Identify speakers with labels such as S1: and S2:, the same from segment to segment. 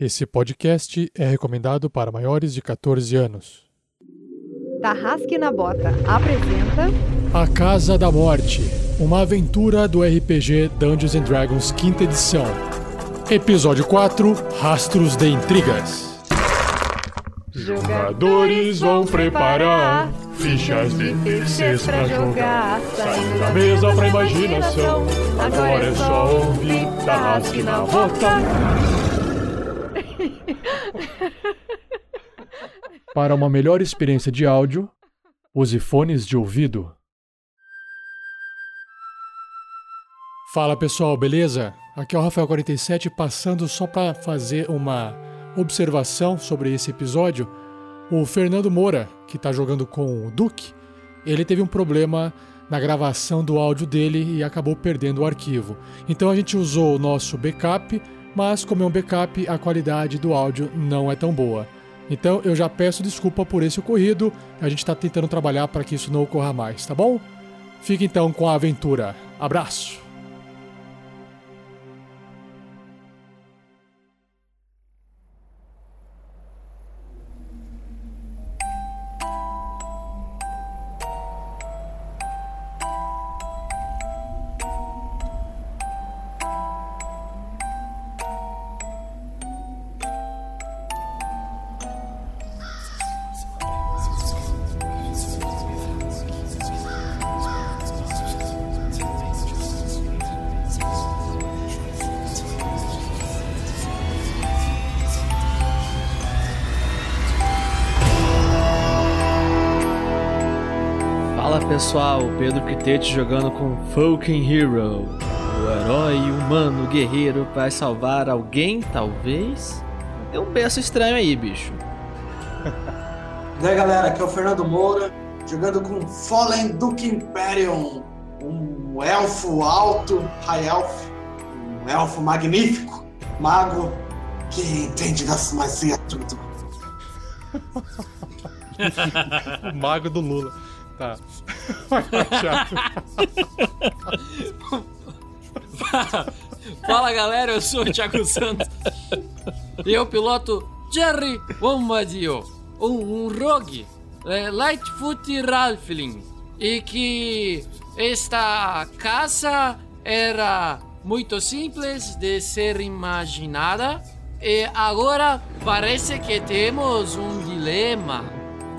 S1: Esse podcast é recomendado para maiores de 14 anos.
S2: Tarrasque na Bota apresenta
S1: A Casa da Morte, uma aventura do RPG Dungeons and Dragons quinta edição. Episódio 4, Rastros de Intrigas. Jogadores vão preparar fichas de terceiros pra jogar. Saindo da mesa pra imaginação. Agora é só ouvir Tarrasque na Bota. Para uma melhor experiência de áudio, use fones de ouvido. Fala pessoal, beleza? Aqui é o Rafael47 passando só para fazer uma observação sobre esse episódio. O Fernando Moura, que está jogando com o Duke, ele teve um problema na gravação do áudio dele e acabou perdendo o arquivo. Então a gente usou o nosso backup, mas como é um backup, a qualidade do áudio não é tão boa. Então eu já peço desculpa por esse ocorrido, a gente está tentando trabalhar para que isso não ocorra mais, tá bom? Fique então com a aventura. Abraço!
S3: Quitete jogando com Falcon Hero. O herói humano guerreiro vai salvar alguém, talvez? Tem um berço estranho aí, bicho.
S4: E aí galera, aqui é o Fernando Moura, jogando com Fallen Duke Imperium, um elfo alto, high elf, um elfo magnífico, mago que entende da sumacia tudo.
S1: O mago do Lula. Tá.
S5: Fala galera, eu sou o Thiago Santos. E eu piloto Jerry Bombadil, um, um rogue, é, Lightfoot Ralphling. E que esta casa era muito simples de ser imaginada. E agora parece que temos um dilema.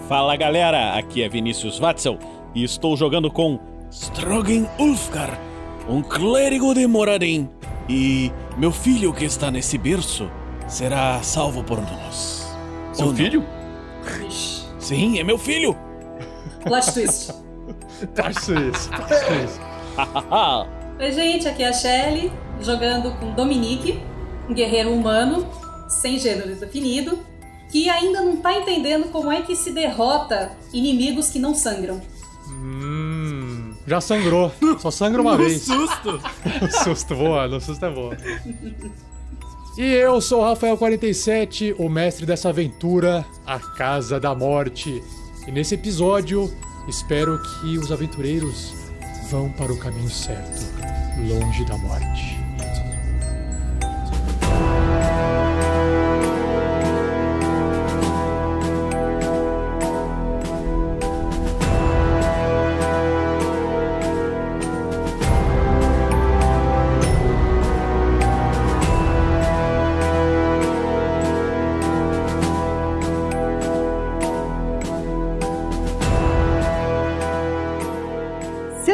S6: Fala galera, aqui é Vinícius Watzel e estou jogando com Strogan Ulfgar, um clérigo de Moradin. E meu filho que está nesse berço será salvo por nós.
S1: Seu
S6: Ou não?
S1: filho?
S6: Sim, é meu filho!
S7: Plot twist.
S1: Acho isso.
S7: Oi, gente, aqui é a Shelly, jogando com Dominique, um guerreiro humano, sem gênero definido, que ainda não tá entendendo como é que se derrota inimigos que não sangram.
S1: Já sangrou. Só sangra uma vez.
S5: Susto!
S1: No susto, boa, no susto é boa. E eu sou o Rafael47, o mestre dessa aventura, A Casa da Morte. E nesse episódio, espero que os aventureiros vão para o caminho certo, longe da morte.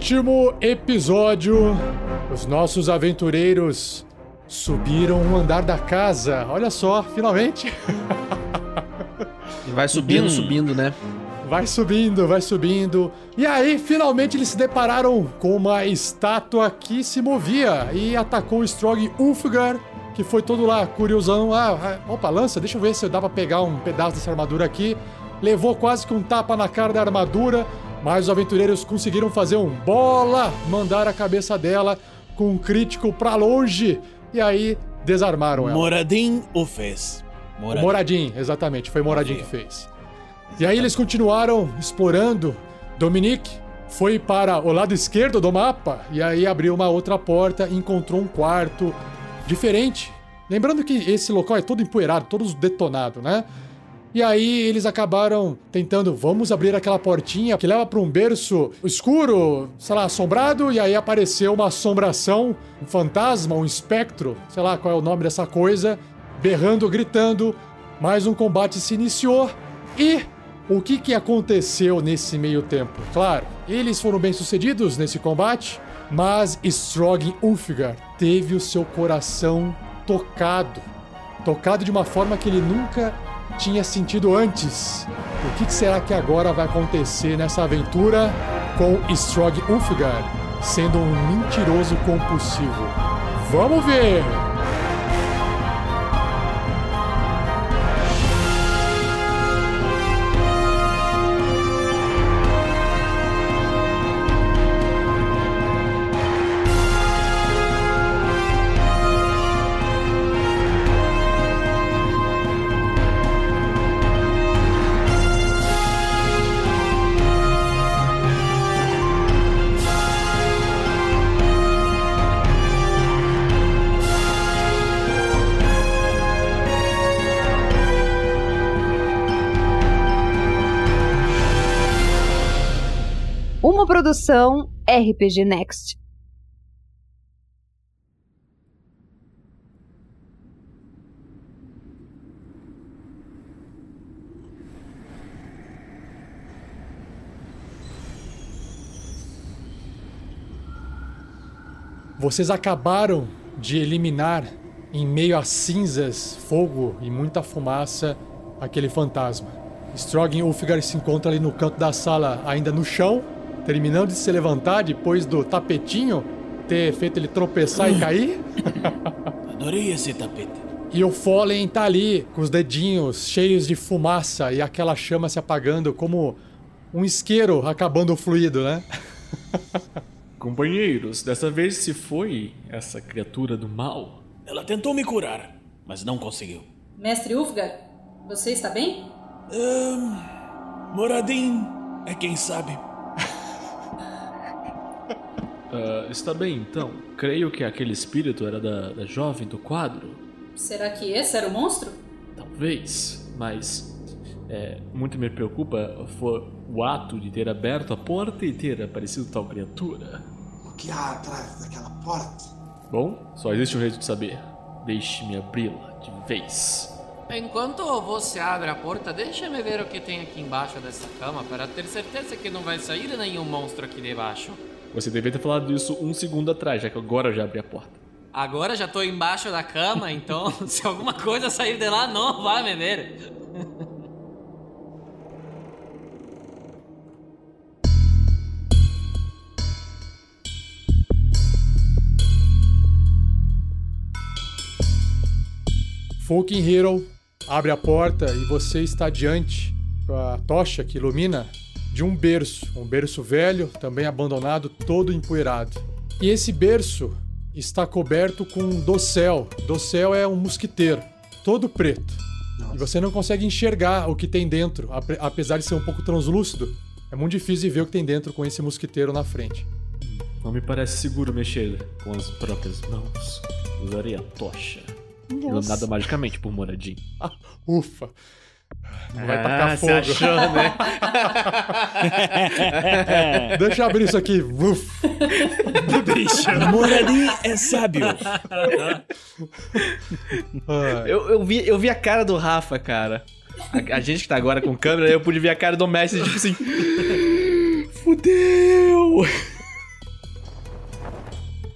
S1: último episódio, os nossos aventureiros subiram o andar da casa. Olha só, finalmente.
S3: E vai subindo,
S6: Hum.
S3: subindo, né?
S1: Vai subindo, vai subindo. E aí, finalmente, eles se depararam com uma estátua que se movia e atacou o Strog Ulfgar, que foi todo lá, curiosão. Ah, ah, opa, lança, deixa eu ver se dá pra pegar um pedaço dessa armadura aqui. Levou quase que um tapa na cara da armadura, mas os aventureiros conseguiram fazer um bola, mandar a cabeça dela com um crítico pra longe. E aí, desarmaram ela.
S6: Moradin o fez.
S1: Moradin. Moradin, exatamente, foi Moradin que fez. E aí eles continuaram explorando. Dominique foi para o lado esquerdo do mapa e aí abriu uma outra porta e encontrou um quarto diferente. Lembrando que esse local é todo empoeirado, todo detonado, né? E aí eles acabaram tentando, vamos abrir aquela portinha que leva para um berço escuro, sei lá, assombrado, e aí apareceu uma assombração, um fantasma, um espectro, sei lá qual é o nome dessa coisa, berrando, gritando. Mais um combate se iniciou e o que, que aconteceu nesse meio tempo? Claro, eles foram bem sucedidos nesse combate, mas Strogin Ulfgar teve o seu coração tocado. Tocado de uma forma que ele nunca tinha sentido antes. O que será que agora vai acontecer nessa aventura com Strog Ulfgar sendo um mentiroso compulsivo? Vamos ver!
S2: Produção RPG Next.
S1: Vocês acabaram de eliminar, em meio a cinzas, fogo e muita fumaça, aquele fantasma. Strogan Ulfgar se encontra ali no canto da sala, ainda no chão, terminando de se levantar depois do tapetinho ter feito ele tropeçar e cair.
S6: Adorei esse tapete.
S1: E o Fallen tá ali, com os dedinhos cheios de fumaça e aquela chama se apagando como um isqueiro acabando o fluido, né?
S3: Companheiros, dessa vez se foi essa criatura do mal.
S6: Ela tentou me curar, mas não conseguiu.
S7: Mestre Ulfgar, você está bem?
S6: Ahn, Moradin é quem sabe.
S3: Ah, está bem, então. Creio que aquele espírito era da, da jovem do quadro.
S7: Será que esse era o monstro?
S3: Talvez, mas é, muito me preocupa foi o ato de ter aberto a porta e ter aparecido tal criatura.
S4: O que há atrás daquela porta?
S3: Bom, só existe um jeito de saber. Deixe-me abri-la de vez.
S5: Enquanto você abre a porta, deixa-me ver o que tem aqui embaixo dessa cama para ter certeza que não vai sair nenhum monstro aqui debaixo.
S3: Você deveria ter falado disso um segundo atrás, já que agora eu já abri a porta.
S5: Agora já tô embaixo da cama, então se alguma coisa sair de lá, não vai me ver.
S1: Fucking Hero abre a porta e você está diante com a tocha que ilumina de um berço, um berço velho, também abandonado, todo empoeirado. E esse berço está coberto com um dossel. Dossel é um mosquiteiro, todo preto. E você não consegue enxergar o que tem dentro, ape- apesar de ser um pouco translúcido. É muito difícil de ver o que tem dentro com esse mosquiteiro na frente.
S3: Não me parece seguro mexer com as próprias mãos. Usarei a tocha. Iluminada magicamente por Moradin.
S1: Ah, ufa! Não vai
S3: Ah,
S1: tacar
S3: você
S1: fogo.
S3: achou, né?
S1: Deixa eu abrir isso aqui. Uf.
S6: Moradin é sábio.
S3: Eu, eu, vi, eu vi a cara do Rafa, cara. A, a gente que tá agora com câmera, eu pude ver a cara do Messi, tipo assim. Fudeu!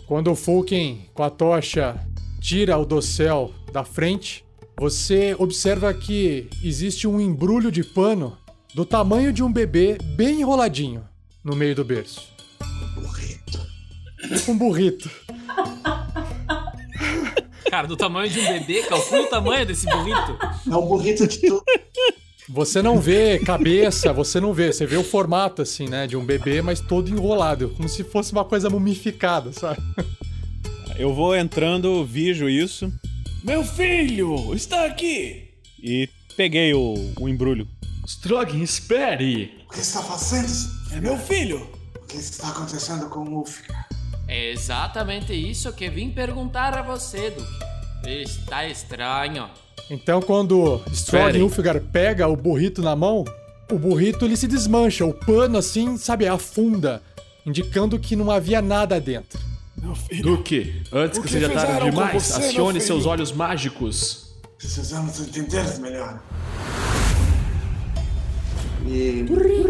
S1: Quando o Fulken, com a tocha, tira o dossel da frente, você observa que existe um embrulho de pano do tamanho de um bebê bem enroladinho no meio do berço.
S4: Burrito.
S1: Um burrito.
S5: Cara, do tamanho de um bebê, calcula o tamanho desse burrito.
S4: É um burrito de tudo.
S1: Você não vê cabeça, você não vê. Você vê o formato, assim, né? De um bebê, mas todo enrolado. Como se fosse uma coisa mumificada, sabe?
S6: Eu vou entrando, vejo isso. Meu filho, está aqui! E peguei o, o embrulho.
S3: Strogin, espere!
S4: O que está fazendo?
S6: É meu filho!
S4: O que está acontecendo com o Ufka?
S5: É exatamente isso que vim perguntar a você, Duque. Está estranho.
S1: Então, quando Strog
S3: Esperem.
S1: Ulfgar pega o burrito na mão, o burrito ele se desmancha, o pano assim, sabe, afunda, indicando que não havia nada dentro.
S6: Meu filho!
S3: Duque, antes que
S6: que
S3: seja tarde demais,
S6: você,
S3: acione seus olhos mágicos.
S4: Precisamos entender melhor. E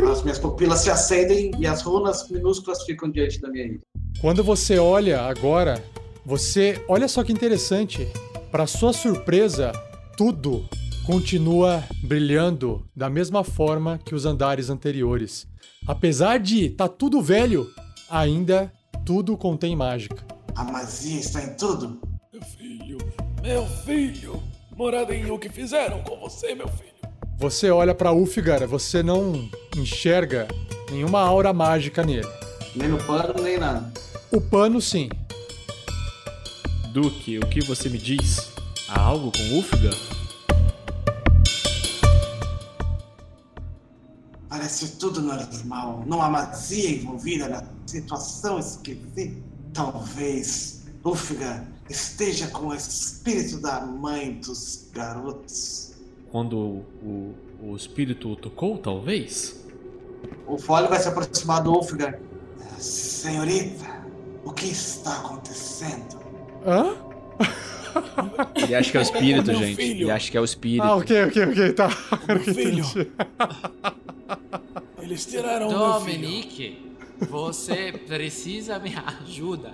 S4: as minhas pupilas se acendem e as runas minúsculas ficam diante da minha vida.
S1: Quando você olha agora, você, olha só que interessante, para sua surpresa, tudo continua brilhando da mesma forma que os andares anteriores. Apesar de tá tudo velho, ainda tudo contém mágica.
S4: A magia está em tudo.
S6: Meu filho! Meu filho! Moradinho, o que fizeram com você, meu filho?
S1: Você olha para Ulfgar, você não enxerga nenhuma aura mágica nele.
S4: Nem no pano, nem nada.
S1: O pano sim.
S3: Duque, o que você me diz? Há algo com Ulfgar?
S4: Parece tudo normal. Não há magia envolvida na situação esquisita. Talvez Ufga esteja com o espírito da mãe dos garotos.
S3: Quando o, o espírito o tocou, talvez?
S4: O Folho vai se aproximar do Ufga. Senhorita, o que está acontecendo?
S1: Hã?
S3: Ele acha que é o espírito,
S6: Meu
S3: gente.
S6: filho.
S3: Ele acha que é o espírito.
S1: Ah, ok, ok, ok, tá.
S6: Meu filho.
S1: entendi.
S6: Eles tiraram meu filho.
S5: Dominique, você precisa me ajuda.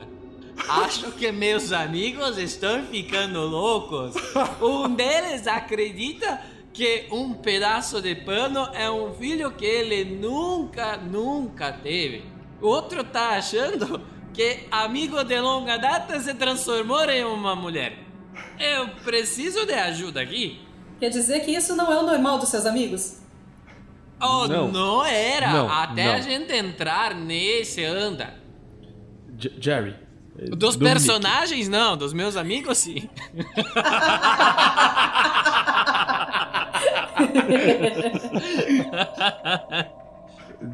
S5: Acho que meus amigos estão ficando loucos. Um deles acredita que um pedaço de pano é um filho que ele nunca, nunca teve. O outro tá achando que amigo de longa data se transformou em uma mulher. Eu preciso de ajuda aqui.
S7: Quer dizer que isso não é o normal dos seus amigos?
S5: Oh,
S3: Não.
S5: não, era.
S3: Não,
S5: Até
S3: não.
S5: a gente entrar nesse anda.
S3: J- Jerry.
S5: Dos
S3: Dominique,
S5: personagens, não. Dos meus amigos, sim.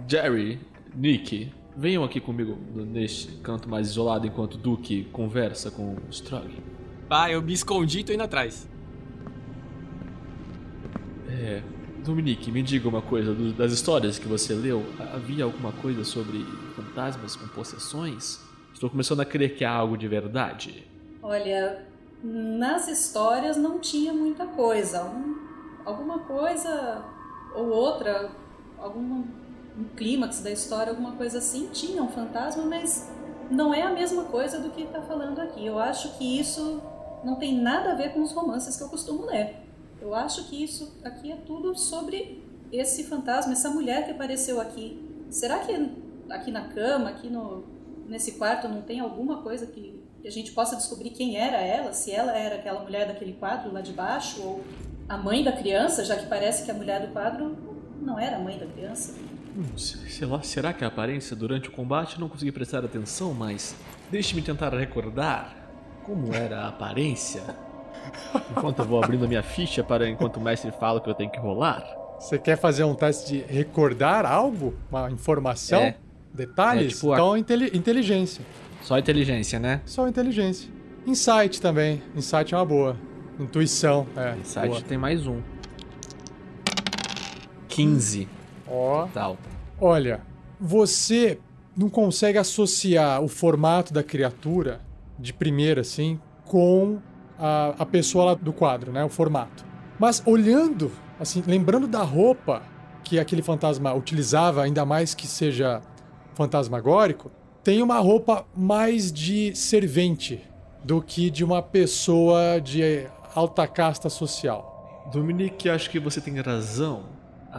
S3: Jerry, Nick, venham aqui comigo neste canto mais isolado enquanto Duque conversa com o
S5: Pai, eu me escondi e tô indo atrás.
S3: É, Dominique, me diga uma coisa, do- das histórias que você leu, havia alguma coisa sobre fantasmas com possessões? Estou começando a crer que há algo de verdade.
S7: Olha, nas histórias não tinha muita coisa. Um- alguma coisa ou outra, algum um clímax da história, alguma coisa assim, tinha um fantasma, mas não é a mesma coisa do que está falando aqui. Eu acho que isso não tem nada a ver com os romances que eu costumo ler. Eu acho que isso aqui é tudo sobre esse fantasma, essa mulher que apareceu aqui. Será que aqui na cama, aqui no, nesse quarto, não tem alguma coisa que, a gente possa descobrir quem era ela? Se ela era aquela mulher daquele quadro lá de baixo, ou a mãe da criança, já que parece que a mulher do quadro não era a mãe da criança.
S3: Hum, se- sei lá, será que a aparência durante o combate não consegui prestar atenção, mas deixe-me tentar recordar como era a aparência. Enquanto eu vou abrindo a minha ficha para enquanto o mestre fala que eu tenho que rolar.
S1: Você quer fazer um teste de recordar algo? Uma informação?
S3: É.
S1: Detalhes?
S3: É, tipo a-
S1: Então, inteli- inteligência.
S3: Só inteligência, né?
S1: Só inteligência. Insight também. Insight é uma boa. Intuição, é.
S3: Site
S1: boa.
S3: tem mais um. 15.
S1: Ó.
S3: Tal.
S1: Olha, você não consegue associar o formato da criatura de primeira, assim, com a, a pessoa lá do quadro, né? O formato. Mas olhando, assim, lembrando da roupa que aquele fantasma utilizava, ainda mais que seja fantasmagórico, tem uma roupa mais de servente do que de uma pessoa de alta casta social.
S3: Dominique, acho que você tem razão. A,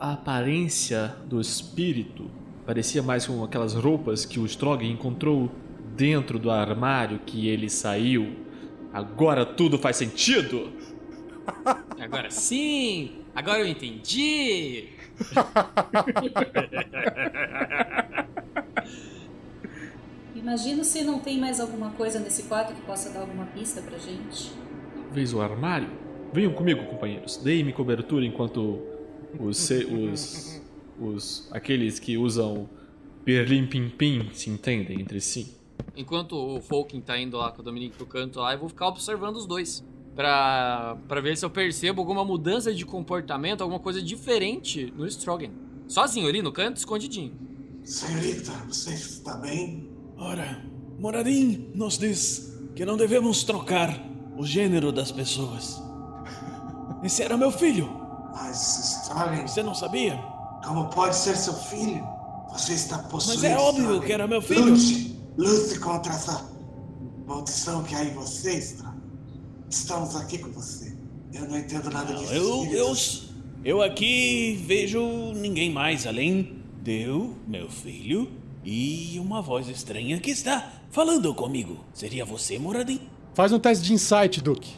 S3: a- aparência do espírito parecia mais com aquelas roupas que o Strogan encontrou dentro do armário que ele saiu. Agora tudo faz sentido?
S5: Agora sim! Agora eu entendi!
S7: Imagino se não tem mais alguma coisa nesse quarto que possa dar alguma pista pra gente.
S3: Talvez o armário? Venham comigo, companheiros. Deem-me cobertura enquanto os, os, os aqueles que usam Berlim Pim Pim se entendem entre si.
S5: Enquanto o Folkin tá indo lá com o Dominique pro canto lá, eu vou ficar observando os dois. Pra, pra ver se eu percebo alguma mudança de comportamento, alguma coisa diferente no Strogan. Sozinho ali no canto, escondidinho.
S4: Senhorita, você está bem?
S6: Ora, Moradim nos diz que não devemos trocar o gênero das pessoas. Esse era meu filho.
S4: Mas, Strogan,
S6: Você não sabia?
S4: como pode ser seu filho? Você está possuído.
S6: Mas é óbvio
S4: Strogan.
S6: que era meu filho.
S4: Lute, lute contra essa maldição que há em você, Strogan. Estamos aqui com você. Eu não entendo nada disso.
S6: Eu, eu, eu aqui vejo ninguém mais além de eu, meu filho e uma voz estranha que está falando comigo. Seria você, Moradim?
S1: Faz um teste de insight, Duke.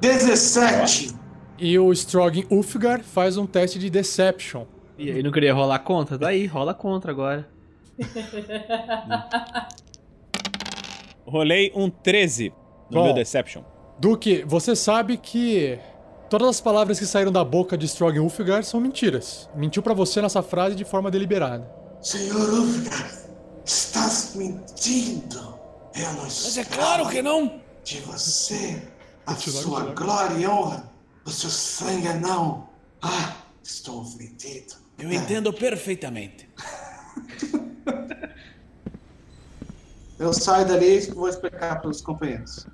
S4: 17!
S1: E o Strogan Ulfgar faz um teste de Deception.
S3: E aí não queria rolar contra? Daí, rola contra agora.
S6: Rolei um 13 no
S1: Bom.
S6: meu Deception.
S1: Duke, você sabe que todas as palavras que saíram da boca de Strogan Ulfgar são mentiras. Mentiu pra você nessa frase de forma deliberada.
S4: Senhor Ulfgar, estás mentindo. Eu não
S6: Mas é claro que não!
S4: de você, a sua glória e honra, o seu sangue não. Ah, estou ofendido.
S6: Eu entendo perfeitamente.
S4: Eu saio dali e vou explicar para os companheiros.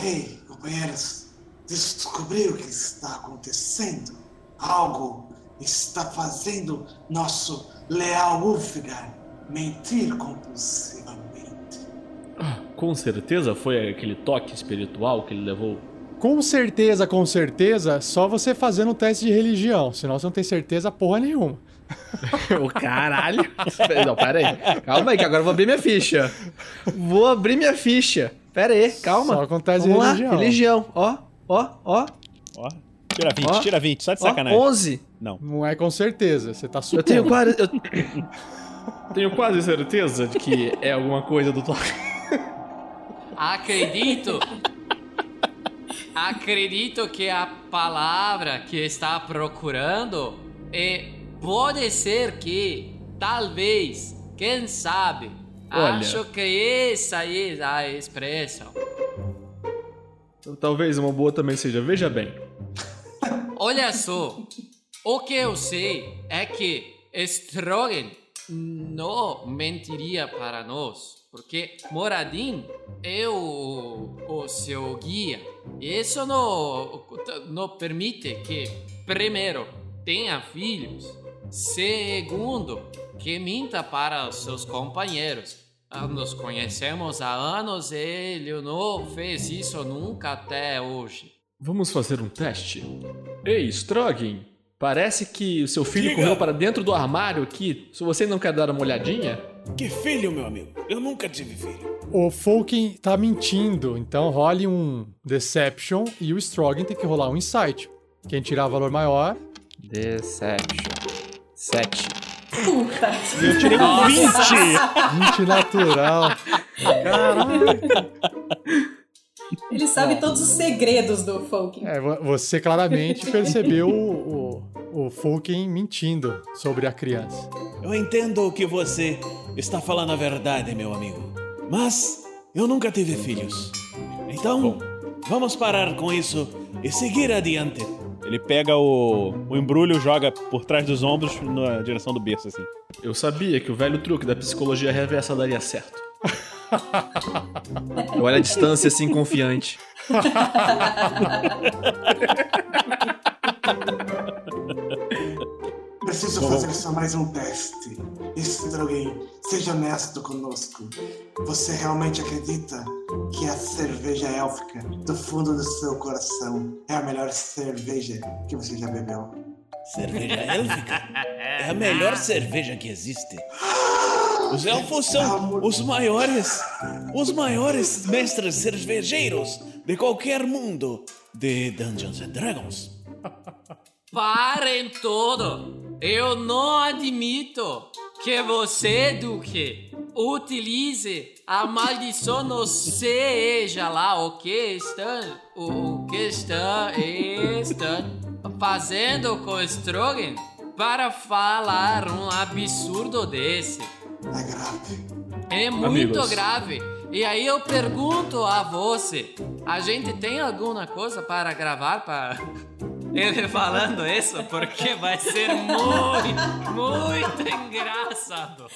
S4: Ei, companheiros, descobri o que está acontecendo. Algo está fazendo nosso leal Ulfgar mentir compulsivamente.
S3: Com certeza foi aquele toque espiritual que ele levou.
S1: Com certeza, com certeza, só você fazendo um teste de religião. Senão você não tem certeza porra nenhuma.
S3: O caralho! Não, pera aí. Calma aí, que agora eu vou abrir minha ficha. Vou abrir minha ficha. Pera aí, calma.
S1: Só acontece
S3: Vamos lá,
S1: religião.
S3: religião. Ó, ó, ó.
S6: Ó, tira 20,
S3: Ó.
S6: tira 20, só de
S3: ó
S6: sacanagem.
S3: 11.
S6: Não.
S1: Não é com certeza, você tá
S3: Eu
S1: supondo.
S3: tenho quase. Eu... tenho quase certeza de que é alguma coisa do toque.
S5: Acredito. Acredito que a palavra que está procurando é pode ser que talvez, quem sabe.
S3: Olha.
S5: Acho que essa é a expressão.
S3: Talvez uma boa também seja. Veja bem.
S5: Olha só, o que eu sei é que Strogan não mentiria para nós, porque Moradin é o, o seu guia. E isso não, não permite que, primeiro, tenha filhos, segundo, que minta para os seus companheiros. Ah, Nos conhecemos há anos e ele não fez isso nunca até hoje.
S3: Vamos fazer um teste. Ei, Strogan. Parece que o seu filho
S6: Diga.
S3: correu para dentro do armário aqui. Se você não quer dar uma olhadinha.
S6: Que filho, meu amigo. Eu nunca tive filho.
S1: O Folkin tá mentindo, então role um Deception e o Strogan tem que rolar um Insight. Quem tirar valor maior,
S3: Deception. 7.
S7: Puta.
S6: Eu tirei um 20!
S1: 20 natural.
S7: Ele sabe todos os segredos do folk.
S1: É, vo- você claramente percebeu o, o, o mentindo sobre a criança.
S6: Eu entendo que você está falando a verdade, meu amigo. Mas eu nunca tive filhos. Então, vamos parar com isso e seguir adiante. Ele pega o, o embrulho, joga por trás dos ombros na direção do berço, assim.
S3: Eu sabia que o velho truque da psicologia reversa daria certo. Eu olho a distância assim, confiante.
S4: Preciso fazer só mais um teste. Strogan, seja honesto conosco. Você realmente acredita que a cerveja élfica, do fundo do seu coração, é a melhor cerveja que você já bebeu?
S6: Cerveja élfica é a melhor cerveja que existe. Os elfos são os maiores, os maiores mestres cervejeiros de qualquer mundo de Dungeons and Dragons.
S5: Parem tudo! Eu não admito que você, Duque, utilize a maldição no seja lá o que estão, o que estão, estão fazendo com Strogan para falar um absurdo desse.
S4: É grave.
S5: É muito
S3: Amigos.
S5: grave. E aí eu pergunto a você, a gente tem alguma coisa para gravar para ele falando isso? Porque vai ser muito, muito engraçado.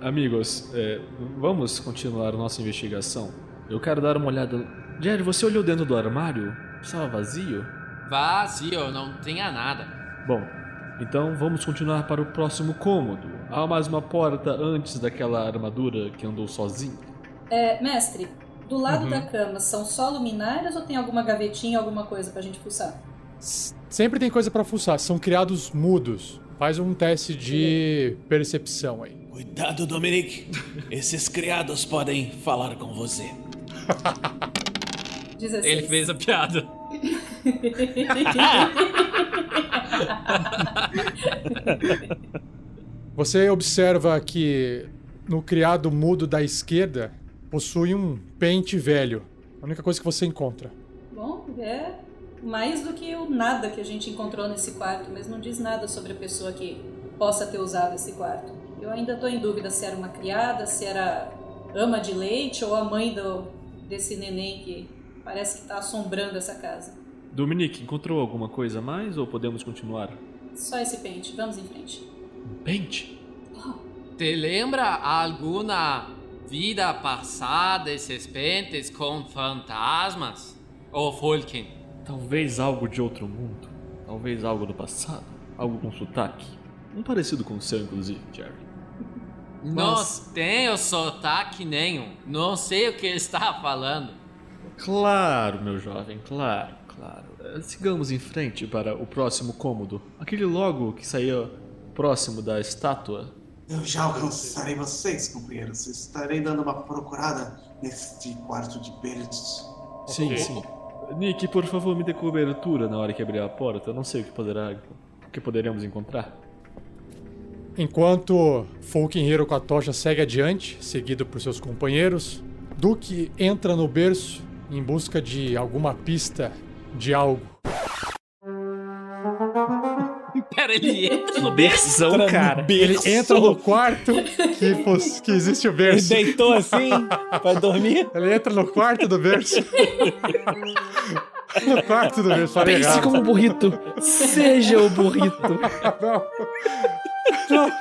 S3: Amigos, é, vamos continuar nossa investigação. Eu quero dar uma olhada. Jerry, você olhou dentro do armário? Estava vazio?
S5: Vazio, não tinha nada.
S3: Bom, então vamos continuar para o próximo cômodo. Há mais uma porta antes daquela armadura que andou sozinha.
S7: É, mestre, do lado da cama são só luminárias ou tem alguma gavetinha, alguma coisa pra gente fuçar?
S1: Sempre tem coisa pra fuçar. São criados mudos. Faz um teste de percepção aí.
S6: Cuidado, Dominic. Esses criados podem falar com você.
S7: 16.
S5: Ele fez a piada.
S1: Você observa que no criado mudo da esquerda possui um pente velho. A única coisa que você encontra.
S7: Bom, é mais do que o nada que a gente encontrou nesse quarto, mas não diz nada sobre a pessoa que possa ter usado esse quarto. Eu ainda tô em dúvida se era uma criada, se era ama de leite ou a mãe do, desse neném que parece que tá assombrando essa casa.
S3: Dominique, encontrou alguma coisa a mais ou podemos continuar?
S7: Só esse pente, vamos em frente.
S3: Um pente?
S5: Te lembra alguma vida passada esses pentes com fantasmas? Ou Fulkin?
S3: Talvez algo de outro mundo. Talvez algo do passado. Algo com sotaque. Um parecido com o seu, inclusive, Jerry.
S5: Não
S3: Mas-
S5: tenho sotaque nenhum. Não sei o que está falando.
S3: Claro, meu jovem, claro, claro. Eh, Sigamos em frente para o próximo cômodo. Aquele logo que saía próximo da estátua.
S4: Eu já alcançarei vocês, companheiros. Estarei dando uma procurada neste quarto de berços.
S3: Sim, sim. Nick, por favor, me dê cobertura na hora que abrir a porta. Eu não sei o que poderá, o que poderemos encontrar.
S1: Enquanto Folkenhiro com a tocha segue adiante, seguido por seus companheiros, Duke entra no berço em busca de alguma pista de algo.
S5: Pera, ele entra no
S6: Berzão, cara.
S1: Ele entra no quarto que, que existe o
S6: Ele
S1: berço.
S6: deitou assim pra dormir.
S1: Ele entra no quarto do berço. no quarto do berço, falei
S3: Pense
S1: errado.
S3: como um burrito. Seja o burrito.
S1: Não. Não.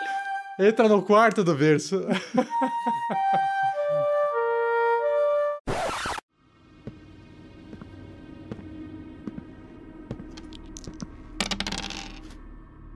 S1: Entra no quarto do berço.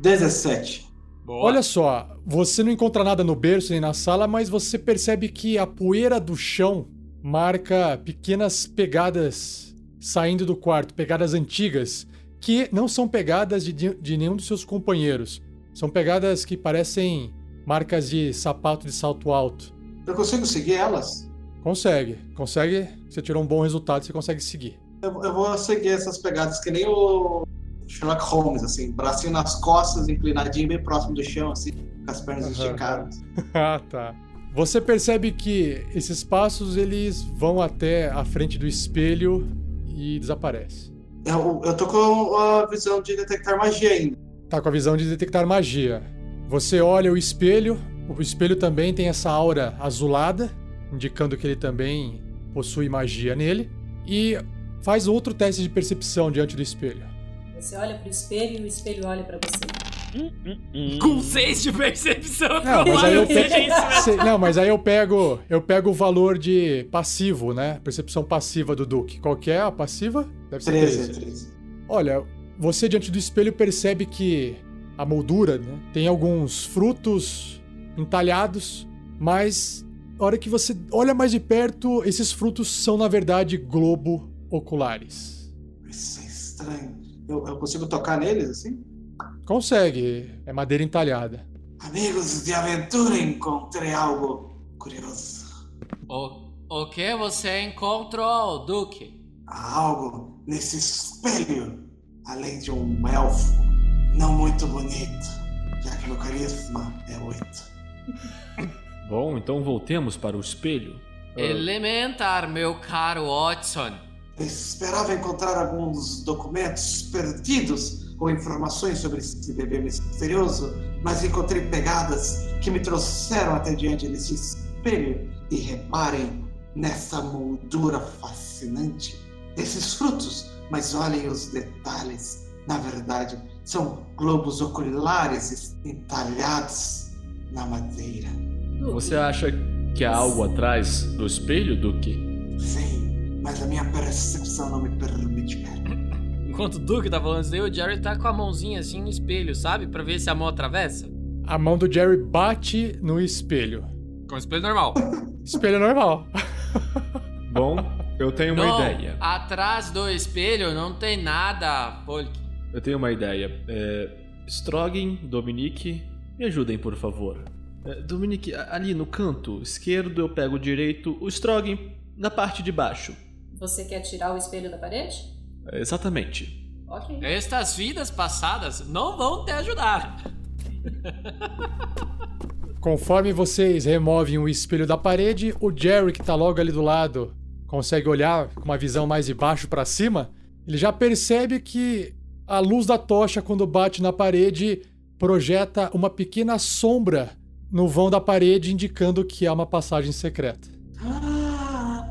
S4: Dezessete.
S1: Olha só, você não encontra nada no berço nem na sala, mas você percebe que a poeira do chão marca pequenas pegadas saindo do quarto, pegadas antigas, que não são pegadas de, de nenhum dos seus companheiros. São pegadas que parecem marcas de sapato de salto alto.
S4: Eu consigo seguir elas?
S1: Consegue, consegue. Você tirou um bom resultado, você consegue seguir.
S4: Eu, eu vou seguir essas pegadas que nem o Sherlock Holmes, assim, bracinho nas costas, inclinadinho bem próximo do chão, assim, com as pernas
S1: Aham.
S4: esticadas.
S1: ah, tá. Você percebe que esses passos eles vão até a frente do espelho e desaparece.
S4: Eu, eu tô com a visão de detectar magia ainda.
S1: Tá com a visão de detectar magia. Você olha o espelho, o espelho também tem essa aura azulada, indicando que ele também possui magia nele, e faz outro teste de percepção diante do espelho.
S7: Você olha pro espelho e o espelho olha pra você.
S5: Com seis de percepção.
S1: Não, mas aí eu pego. Cê- não, mas aí eu pego, eu pego o valor de passivo, né? Percepção passiva do Duke. Qual que é a passiva? Deve ser
S4: 13,
S1: 13.
S4: 13.
S1: Olha, você diante do espelho percebe que a moldura né, tem alguns frutos entalhados, mas a hora que você olha mais de perto, esses frutos são, na verdade, globo oculares.
S4: Isso é estranho. Eu, eu consigo tocar neles assim?
S1: Consegue, é madeira entalhada.
S4: Amigos de aventura, encontrei algo curioso.
S5: O, o que você encontrou, Duque?
S4: Há algo nesse espelho, além de um elfo não muito bonito, já que meu carisma é oito.
S3: Bom, então voltemos para o espelho.
S5: Elementar, meu caro Watson.
S4: Esperava encontrar alguns documentos perdidos ou informações sobre esse bebê misterioso, mas encontrei pegadas que me trouxeram até diante desse espelho. E reparem nessa moldura fascinante desses frutos, mas olhem os detalhes. Na verdade, são globos oculares entalhados na madeira.
S3: Você acha que há algo atrás do espelho, Duque?
S4: Sim, mas a minha percepção não me permite ver.
S5: Enquanto o Duque tá falando isso aí, o Jerry tá com a mãozinha assim no espelho, sabe? Pra ver se a mão atravessa.
S1: A mão do Jerry bate no espelho.
S5: Com o espelho normal.
S1: Espelho normal.
S3: Bom, eu tenho uma
S5: não,
S3: ideia.
S5: atrás do espelho não tem nada, Folk.
S3: Eu tenho uma ideia. É, Dominique, me ajudem, por favor. É, Dominique, ali no canto esquerdo eu pego o direito, o Strogan na parte de baixo.
S7: Você quer tirar o espelho da parede?
S3: Exatamente.
S7: Ok.
S5: Estas vidas passadas não vão te ajudar.
S1: Conforme vocês removem o espelho da parede, o Jerry, que tá logo ali do lado, consegue olhar com uma visão mais de baixo para cima. Ele já percebe que a luz da tocha, quando bate na parede, projeta uma pequena sombra no vão da parede, indicando que há uma passagem secreta.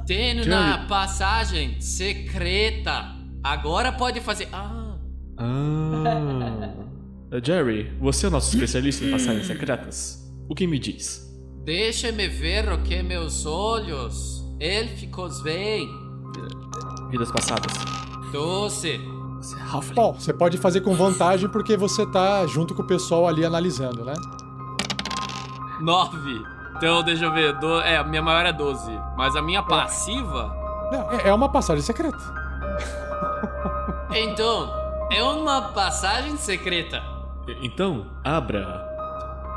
S5: Tem na passagem secreta. Agora pode fazer. Ah.
S3: Ah. Jerry, você é o nosso especialista em passagens secretas? O que me diz?
S5: Deixa-me ver o que meus olhos élficos veem.
S3: Vidas passadas.
S5: Doce.
S3: Você é Halfling.
S1: Bom, você pode fazer com vantagem porque você tá junto com o pessoal ali analisando, né?
S5: Nove. Então, deixa eu ver. Do... É, a minha maior é 12. Mas a minha passiva.
S1: Não, é- é uma passagem secreta.
S5: Então, é uma passagem secreta.
S3: Então, abra.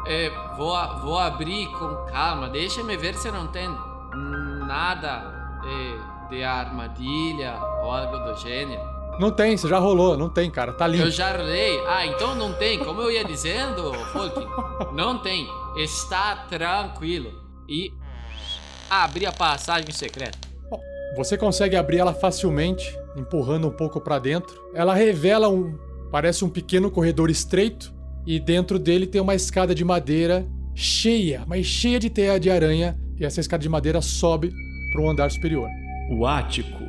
S5: É, vou, vou abrir com calma. Deixa-me ver se não tem nada é, de armadilha ou algo do gênero.
S1: Não tem, você já rolou, não tem, cara, tá limpo.
S5: Eu já rolei. Ah, então não tem. Como eu ia dizendo, Folk, não tem. Está tranquilo. E abri a passagem secreta.
S1: Você consegue abrir ela facilmente, empurrando um pouco pra dentro. Ela revela um, parece um pequeno corredor estreito e dentro dele tem uma escada de madeira cheia, mas cheia de teia de aranha e essa escada de madeira sobe para um andar superior.
S3: O ático,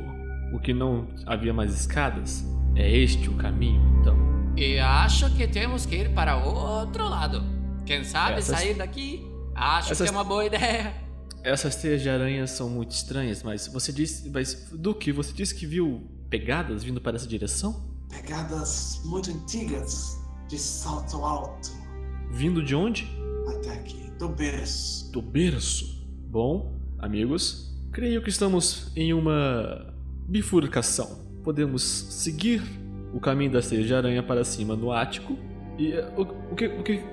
S3: o que não havia mais escadas, é este o caminho, então.
S5: E acho que temos que ir para o outro lado. Quem sabe
S3: Essas-
S5: sair daqui? Acho
S3: Essas-
S5: que é uma boa ideia.
S3: Essas teias de aranha são muito estranhas, mas você disse. Mas, Duque, você disse que viu pegadas vindo para essa direção?
S4: pegadas muito antigas de salto alto
S3: Vindo de onde?
S4: até aqui, do berço.
S3: Do berço. Bom, amigos, creio que estamos em uma bifurcação. Podemos seguir o caminho das teias de aranha para cima no ático. E eh, o, o que. O que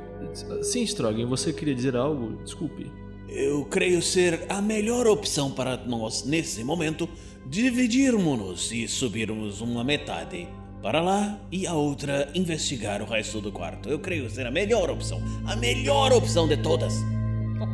S3: Sim, Strogan, você queria dizer algo? Desculpe.
S6: Eu creio ser a melhor opção para nós, nesse momento, dividirmos-nos e subirmos uma metade para lá e a outra investigar o resto do quarto. Eu creio ser a melhor opção. A melhor opção de todas.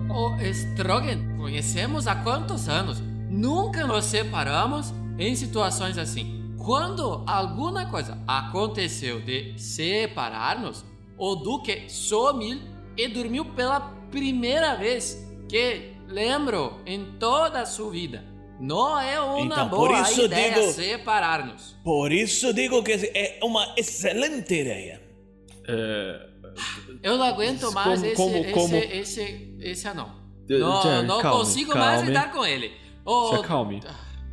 S5: O Strogan, conhecemos há quantos anos? Nunca nos separamos em situações assim. Quando alguma coisa aconteceu de separar-nos, o Duque sumiu e dormiu pela primeira vez que lembro em toda a sua vida. Não é uma
S6: Então, por
S5: boa
S6: isso
S5: ideia separar-nos.
S6: Por isso digo que é uma excelente ideia.
S3: É,
S5: Eu não aguento
S3: Como-
S5: mais esse,
S3: como-
S5: esse,
S3: como-
S5: esse, esse anão. Não, não
S3: calme,
S5: consigo mais
S3: calme.
S5: lidar com ele.
S3: Se acalme.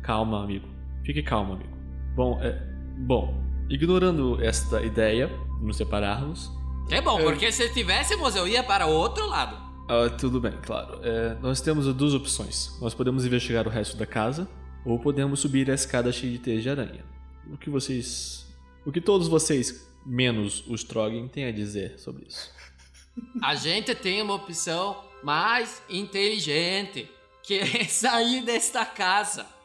S3: Calma, amigo. Fique calmo, amigo. Bom, é, bom, ignorando esta ideia de nos separarmos,
S5: É bom, porque se tivéssemos eu ia para o outro lado.
S3: Ah, tudo bem, claro. É, nós temos duas opções. Nós podemos investigar o resto da casa, ou podemos subir a escada cheia de teias de aranha. O que vocês. O que todos vocês, menos o Strogan, têm a dizer sobre isso?
S5: A gente tem uma opção mais inteligente, que é sair desta casa.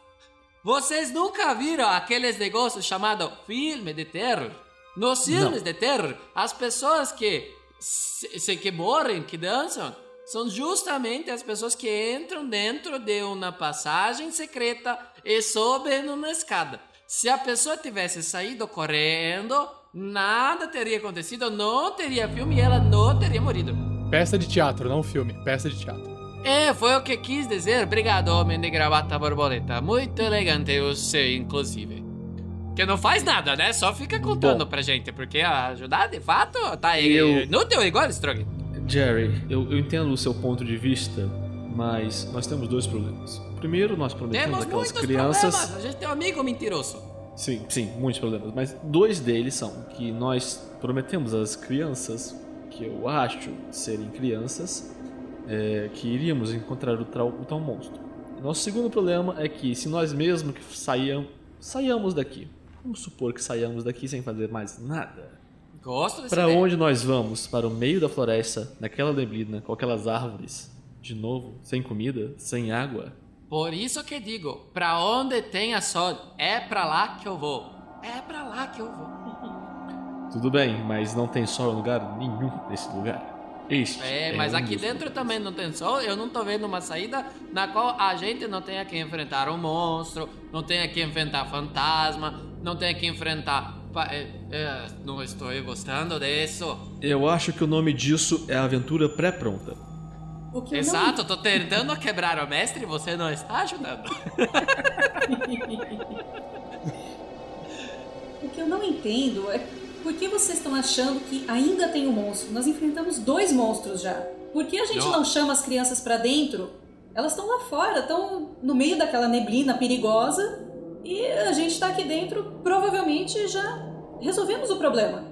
S5: Vocês nunca viram aqueles negócios chamados filme de terror? Nos filmes de terror, as pessoas que se, se- que morrem, que dançam, são justamente as pessoas que entram dentro de uma passagem secreta e sobem numa escada. Se a pessoa tivesse saído correndo, nada teria acontecido, não teria filme e ela não teria morrido.
S1: Peça de teatro, não filme. Peça de teatro.
S5: É, foi o que quis dizer. Obrigado, homem de gravata borboleta. Muito elegante você, inclusive. Que não faz nada, né? Só fica contando
S3: Bom.
S5: pra gente, porque ajudar de fato tá aí.
S3: Eu-
S5: inútil igual, Strong.
S3: Jerry, eu, eu entendo o seu ponto de vista, mas nós temos dois problemas. Primeiro, nós prometemos
S5: Temos
S3: aquelas
S5: muitos
S3: crianças.
S5: problemas. A gente tem um amigo mentiroso.
S3: Sim, sim, muitos problemas. Mas dois deles são que nós prometemos às crianças, que eu acho serem crianças, é, que iríamos encontrar o, trau- o tal monstro. Nosso segundo problema é que se nós mesmos que saiam, saiamos daqui, vamos supor que saiamos daqui sem fazer mais nada.
S5: Gosto desse
S3: Para onde nós vamos? Para o meio da floresta, naquela neblina, com aquelas árvores, de novo, sem comida, sem água.
S5: Por isso que digo, pra onde tem a sol, é pra lá que eu vou. É pra lá que eu vou.
S3: Tudo bem, mas não tem sol em lugar nenhum nesse lugar. Este
S5: É, mas
S3: um
S5: aqui dentro também não tem sol. Eu não tô vendo uma saída na qual a gente não tenha que enfrentar um monstro, não tenha que enfrentar fantasma, não tenha que enfrentar. é, é, não estou gostando disso.
S3: Eu acho que o nome disso é aventura pré-pronta.
S7: O que eu
S5: Exato, tô tentando quebrar o mestre e você não está ajudando.
S7: Não, o que eu não entendo é por que vocês estão achando que ainda tem um monstro? Nós enfrentamos dois monstros já. Por que a gente
S5: Não.
S7: não chama as crianças pra dentro? Elas estão lá fora, estão no meio daquela neblina perigosa e a gente tá aqui dentro, provavelmente já resolvemos o problema.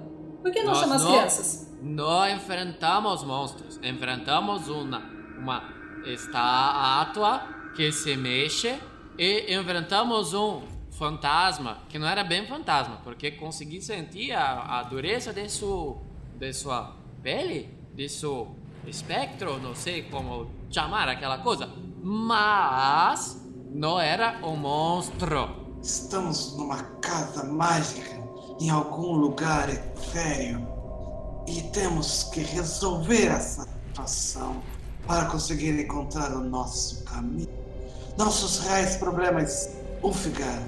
S7: Por que não
S5: Nós
S7: chamar as
S5: não-
S7: crianças?
S5: Não enfrentamos monstros, enfrentamos uma, uma estátua que se mexe e enfrentamos um fantasma que não era bem fantasma, porque consegui sentir a, a dureza de, su, de sua pele, de seu espectro, não sei como chamar aquela coisa, mas não era um monstro.
S4: Estamos numa casa mágica em algum lugar etéreo e temos que resolver essa situação para conseguir encontrar o nosso caminho. Nossos reais problemas, Ulfgar,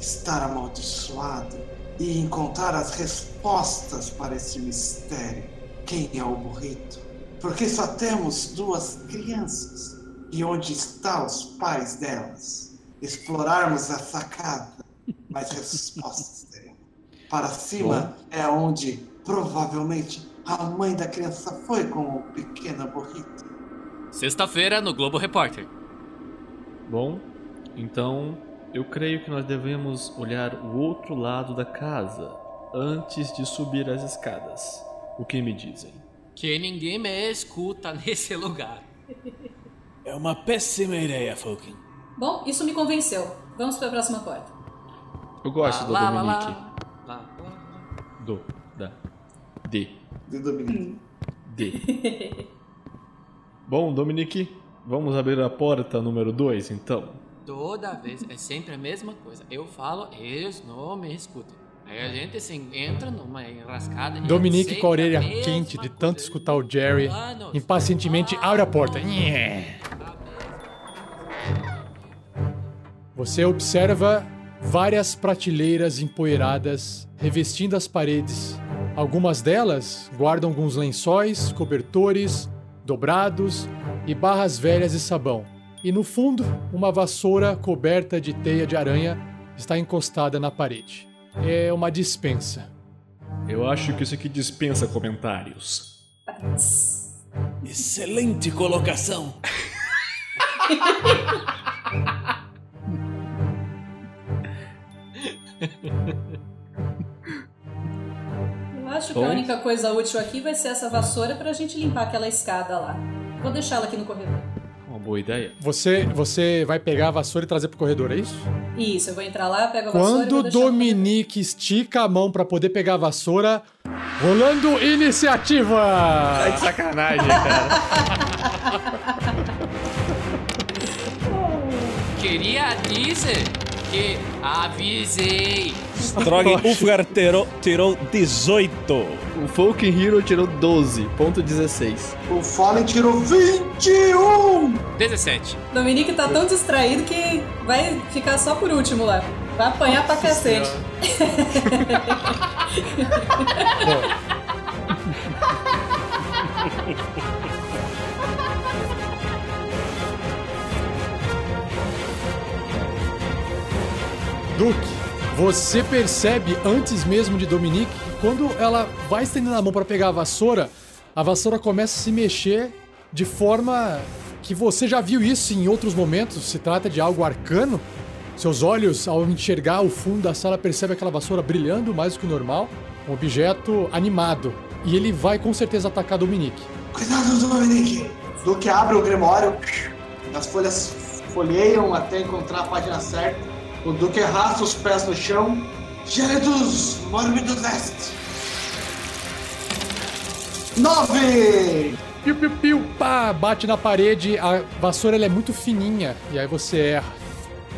S4: estar amaldiçoado e encontrar as respostas para esse mistério. Quem é o burrito? Porque só temos duas crianças. E onde estão os pais delas? Explorarmos a sacada, mais respostas teremos. Para cima é onde provavelmente a mãe da criança foi com o pequeno burrito.
S5: Sexta-feira no Globo Repórter.
S3: Bom, então eu creio que nós devemos olhar o outro lado da casa antes de subir as escadas. O que me dizem?
S5: Que ninguém me escuta nesse lugar.
S6: É uma péssima ideia, Falcon.
S7: Bom, isso me convenceu. Vamos para a próxima porta.
S3: Eu gosto do
S5: Lá, lá, lá,
S3: Dominique.
S5: lá, lá.
S3: Do, da, de,
S4: De Dominique.
S3: de. Bom, Dominique, vamos abrir a porta número 2, então.
S5: Toda vez é sempre a mesma coisa. Eu falo, eles não me escutam. Aí a gente assim, entra numa enrascada.
S1: Dominique
S5: sempre
S1: com a orelha quente de
S5: coisa.
S1: tanto escutar o Jerry,
S5: Anos.
S1: impacientemente abre a porta. Nhé. Você observa várias prateleiras empoeiradas revestindo as paredes. Algumas delas guardam alguns lençóis, cobertores, dobrados e barras velhas de sabão. E no fundo, uma vassoura coberta de teia de aranha está encostada na parede. É uma dispensa.
S3: Eu acho que isso aqui dispensa comentários.
S6: Excelente colocação.
S7: Eu acho que a única coisa útil aqui vai ser essa vassoura pra gente limpar aquela escada lá. Vou deixá-la aqui no corredor.
S3: Boa ideia.
S1: Você, você vai pegar a vassoura e trazer pro corredor, é isso?
S7: Isso, eu vou entrar lá, pego a vassoura e vou
S1: Quando. Dominique estica a mão pra poder pegar a vassoura, rolando iniciativa!
S3: Ai, que sacanagem, cara.
S5: Queria dizer que avisei.
S6: Strogan Ulfgar tirou, tirou 18.
S3: O Folk Hero tirou 12, ponto 16.
S4: O Fallen tirou 21!
S5: 17.
S7: Dominique tá tão distraído que vai ficar só por último lá. Vai apanhar pra cacete.
S1: Duke, você percebe antes mesmo de Dominique que quando ela vai estendendo a mão pra pegar a vassoura, a vassoura começa a se mexer de forma que você já viu isso em outros momentos. Se trata de algo arcano. Seus olhos, ao enxergar o fundo da sala, percebem aquela vassoura brilhando mais do que o normal, um objeto animado. E ele vai com certeza atacar Dominique.
S4: Cuidado, Dominique! Duque abre o Grimório, as folhas folheiam até encontrar a página certa. O Duque arrasta os pés no chão. Gélidos Mórbidos Est! Nove!
S1: Piu, piu, piu, pá, bate na parede, a vassoura ela é muito fininha, e aí você erra.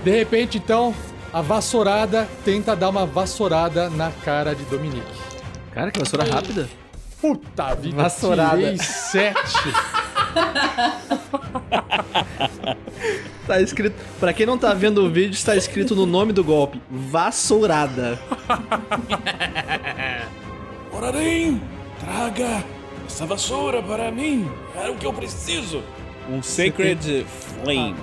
S1: De repente, então, a vassourada tenta dar uma vassourada na cara de Dominique.
S3: Cara, que vassoura rápida.
S1: Puta vida,
S3: Vassourada.
S1: tirei sete.
S3: Tá escrito. Pra quem não tá vendo o vídeo, está escrito no nome do golpe: Vassourada.
S6: Morarim, traga essa vassoura para mim. É o que eu preciso. Um Sacred Flame.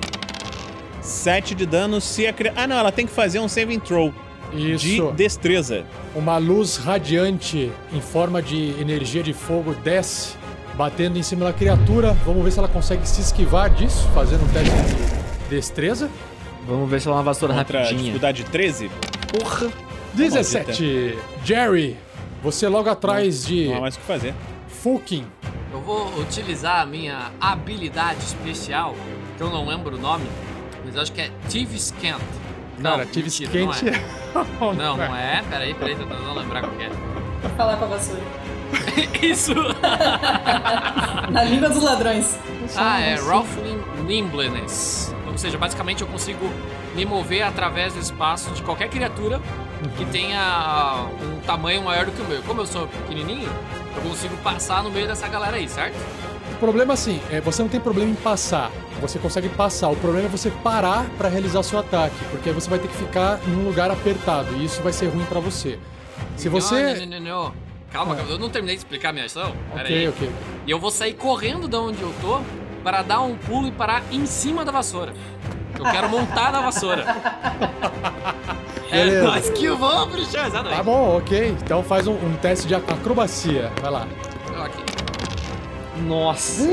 S6: 7 de dano se a criatura... Ah, não, ela tem que fazer um saving throw de
S1: Isso,
S6: destreza.
S1: uma luz radiante em forma de energia de fogo desce, batendo em cima da criatura. Vamos ver se ela consegue se esquivar disso, fazendo um teste de destreza.
S3: Vamos ver se ela é uma vassoura
S6: Contra
S3: rapidinha.
S6: dificuldade 13.
S3: Porra.
S1: 17. Jerry, você logo atrás de
S6: Não há mais o que fazer.
S1: Fulkin.
S5: Eu vou utilizar a minha habilidade especial, que eu não lembro o nome, mas acho que é Thieves Cant.
S1: Cara, tive
S5: mentira,
S1: quente.
S5: Não, é. não, não é. Peraí, peraí, tô tentando lembrar qual que é.
S7: Vou falar com a vassoura.
S5: Isso!
S7: Na língua dos ladrões.
S5: ah, é Ruffling Nimbleness. Ou seja, basicamente eu consigo me mover através do espaço de qualquer criatura que tenha um tamanho maior do que o meu. Como eu sou pequenininho, eu consigo passar no meio dessa galera aí, certo?
S1: O problema, assim, é você não tem problema em passar. Você consegue passar. O problema é você parar pra realizar seu ataque, porque aí você vai ter que ficar num lugar apertado e isso vai ser ruim pra você. Se você.
S5: Não, não, não, não. Calma,
S1: Ah.
S5: eu não terminei de explicar a minha ação. Pera
S1: Ok,
S5: aí.
S1: ok.
S5: E eu vou sair correndo da onde eu tô para dar um pulo e parar em cima da vassoura. Eu quero montar na vassoura. É
S1: Beleza.
S5: nós que vamos,
S1: Tá
S5: exatamente.
S1: bom, ok. Então faz um, um teste de acrobacia. Vai lá.
S5: Ok.
S3: Nossa.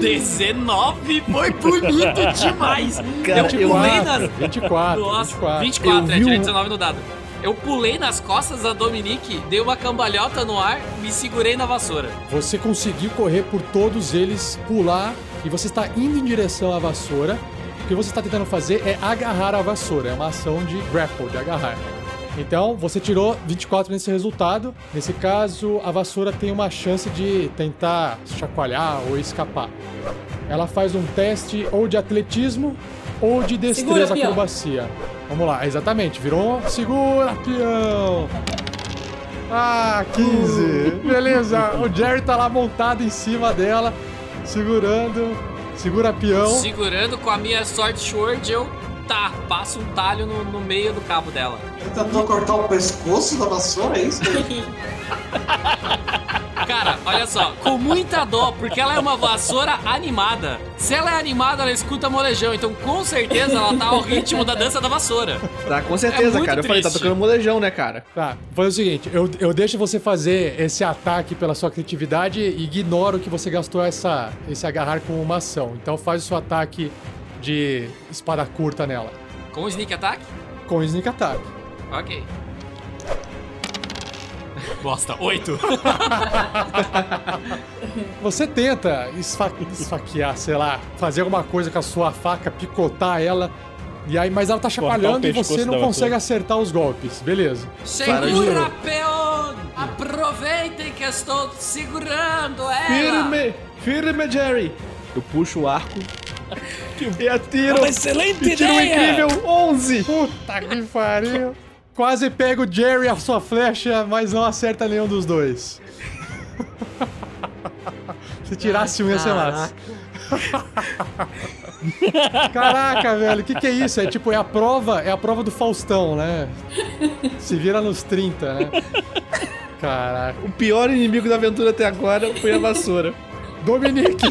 S5: 19 foi bonito demais.
S3: Cara,
S5: eu pulei
S1: 24,
S5: nas.
S1: 24,
S5: Nossa,
S1: 24.
S5: 24,
S3: Eu
S5: é, tirei
S3: um-
S5: 19 no dado. Eu pulei nas costas da Dominique, dei uma cambalhota no ar, me segurei na vassoura.
S1: Você conseguiu correr por todos eles, pular, e você está indo em direção à vassoura. O que você está tentando fazer é agarrar a vassoura. É uma ação de grapple, de agarrar. Então, você tirou 24 nesse resultado. Nesse caso, a vassoura tem uma chance de tentar chacoalhar ou escapar. Ela faz um teste ou de atletismo ou de
S7: Segura,
S1: destreza
S7: peão.
S1: acrobacia. Vamos lá, exatamente. Virou. Segura, peão! Ah, 15. Beleza. O Jerry tá lá montado em cima dela, segurando. Segura peão.
S5: Segurando com a minha sword sword, eu tá, passo um talho no, no meio do cabo dela.
S4: Ele tentou cortar o pescoço da vassoura, é isso?
S5: Cara, olha só, com muita dó, porque ela é uma vassoura animada. Se ela é animada, ela escuta molejão, então com certeza ela tá ao ritmo da dança da vassoura.
S3: Tá, com certeza,
S5: muito
S3: cara. Eu falei, tá
S5: triste.
S3: tocando molejão, né, cara?
S1: Tá, faz o seguinte, eu, eu deixo você fazer esse ataque pela sua criatividade e ignoro que você gastou essa, esse agarrar com uma ação. Então faz o seu ataque de espada curta nela.
S5: Com o sneak attack?
S1: Com sneak attack.
S5: Ok. Bosta, oito.
S1: Você tenta esfa- esfaquear, sei lá, fazer alguma coisa com a sua faca, picotar ela. E aí, mas ela tá chacoalhando e você não consegue acertar os golpes. Beleza.
S5: Segura, peão! Aproveitem que estou segurando ela!
S3: Firme! Firme, Jerry! Eu puxo o arco e atiro.
S6: Uma excelente
S3: E tiro um
S6: ideia!
S3: incrível 11!
S1: Puta que pariu. Quase pega o Jerry a sua flecha, mas não acerta nenhum dos dois. Se tirasse um, ia ser massa. Caraca, velho, o que, que é isso? É tipo, é a prova, é a prova do Faustão, né? Se vira nos 30, né? Caraca.
S3: O pior inimigo da aventura até agora foi a vassoura.
S1: Dominique!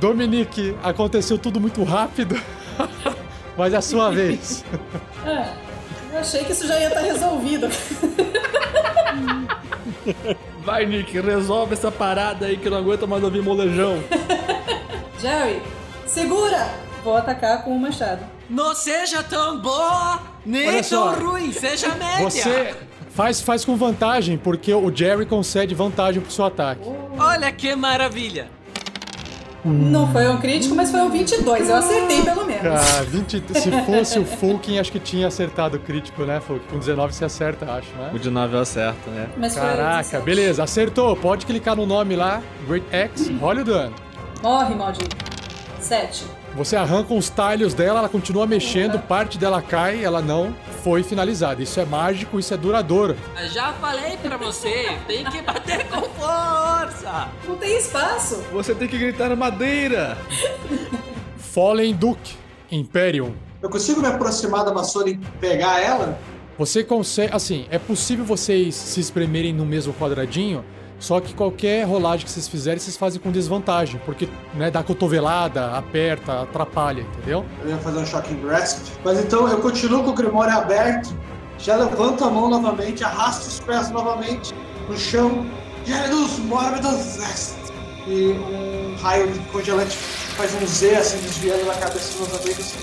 S1: Dominique, aconteceu tudo muito rápido, mas é a sua vez.
S7: Ah, eu achei que isso já ia estar resolvido.
S3: Vai, Nick, resolve essa parada aí que eu não aguento mais ouvir molejão.
S7: Jerry, segura! Vou atacar com o machado.
S5: Não seja tão boa, nem tão ruim, seja média!
S1: Você faz, faz com vantagem, porque o Jerry concede vantagem pro seu ataque.
S5: Olha que maravilha!
S7: Não foi um crítico, mas foi um 22. Eu acertei pelo menos.
S1: Ah, 20, se fosse o Fulkin, acho que tinha acertado o crítico, né, Fulkin? Com 19 você acerta, acho, né?
S3: O de 9 eu acerto, né?
S7: Mas foi
S1: Caraca,
S7: 17.
S1: beleza, acertou. Pode clicar no nome lá, Great X, olha o dano.
S7: Morre, maldito. 7.
S1: Você arranca os talhos dela, ela continua mexendo, parte dela cai, ela não foi finalizada. Isso é mágico, isso é duradouro.
S5: Já falei pra você, tem que bater com força!
S7: Não tem espaço.
S3: Você tem que gritar madeira!
S1: Fallen Duke, Imperium.
S4: Eu consigo me aproximar da vassoura e pegar ela?
S1: Você consegue, assim, é possível vocês se espremerem no mesmo quadradinho, só que qualquer rolagem que vocês fizerem, vocês fazem com desvantagem, porque, né, dá cotovelada, aperta, atrapalha, entendeu?
S4: Eu ia fazer um shocking grasp. Mas então eu continuo com o Grimório aberto, já levanto a mão novamente, arrasto os pés novamente no chão. Gerus Mórbidos Est! E um raio de congelante faz um Z assim desviando na cabeça dos meus amigos.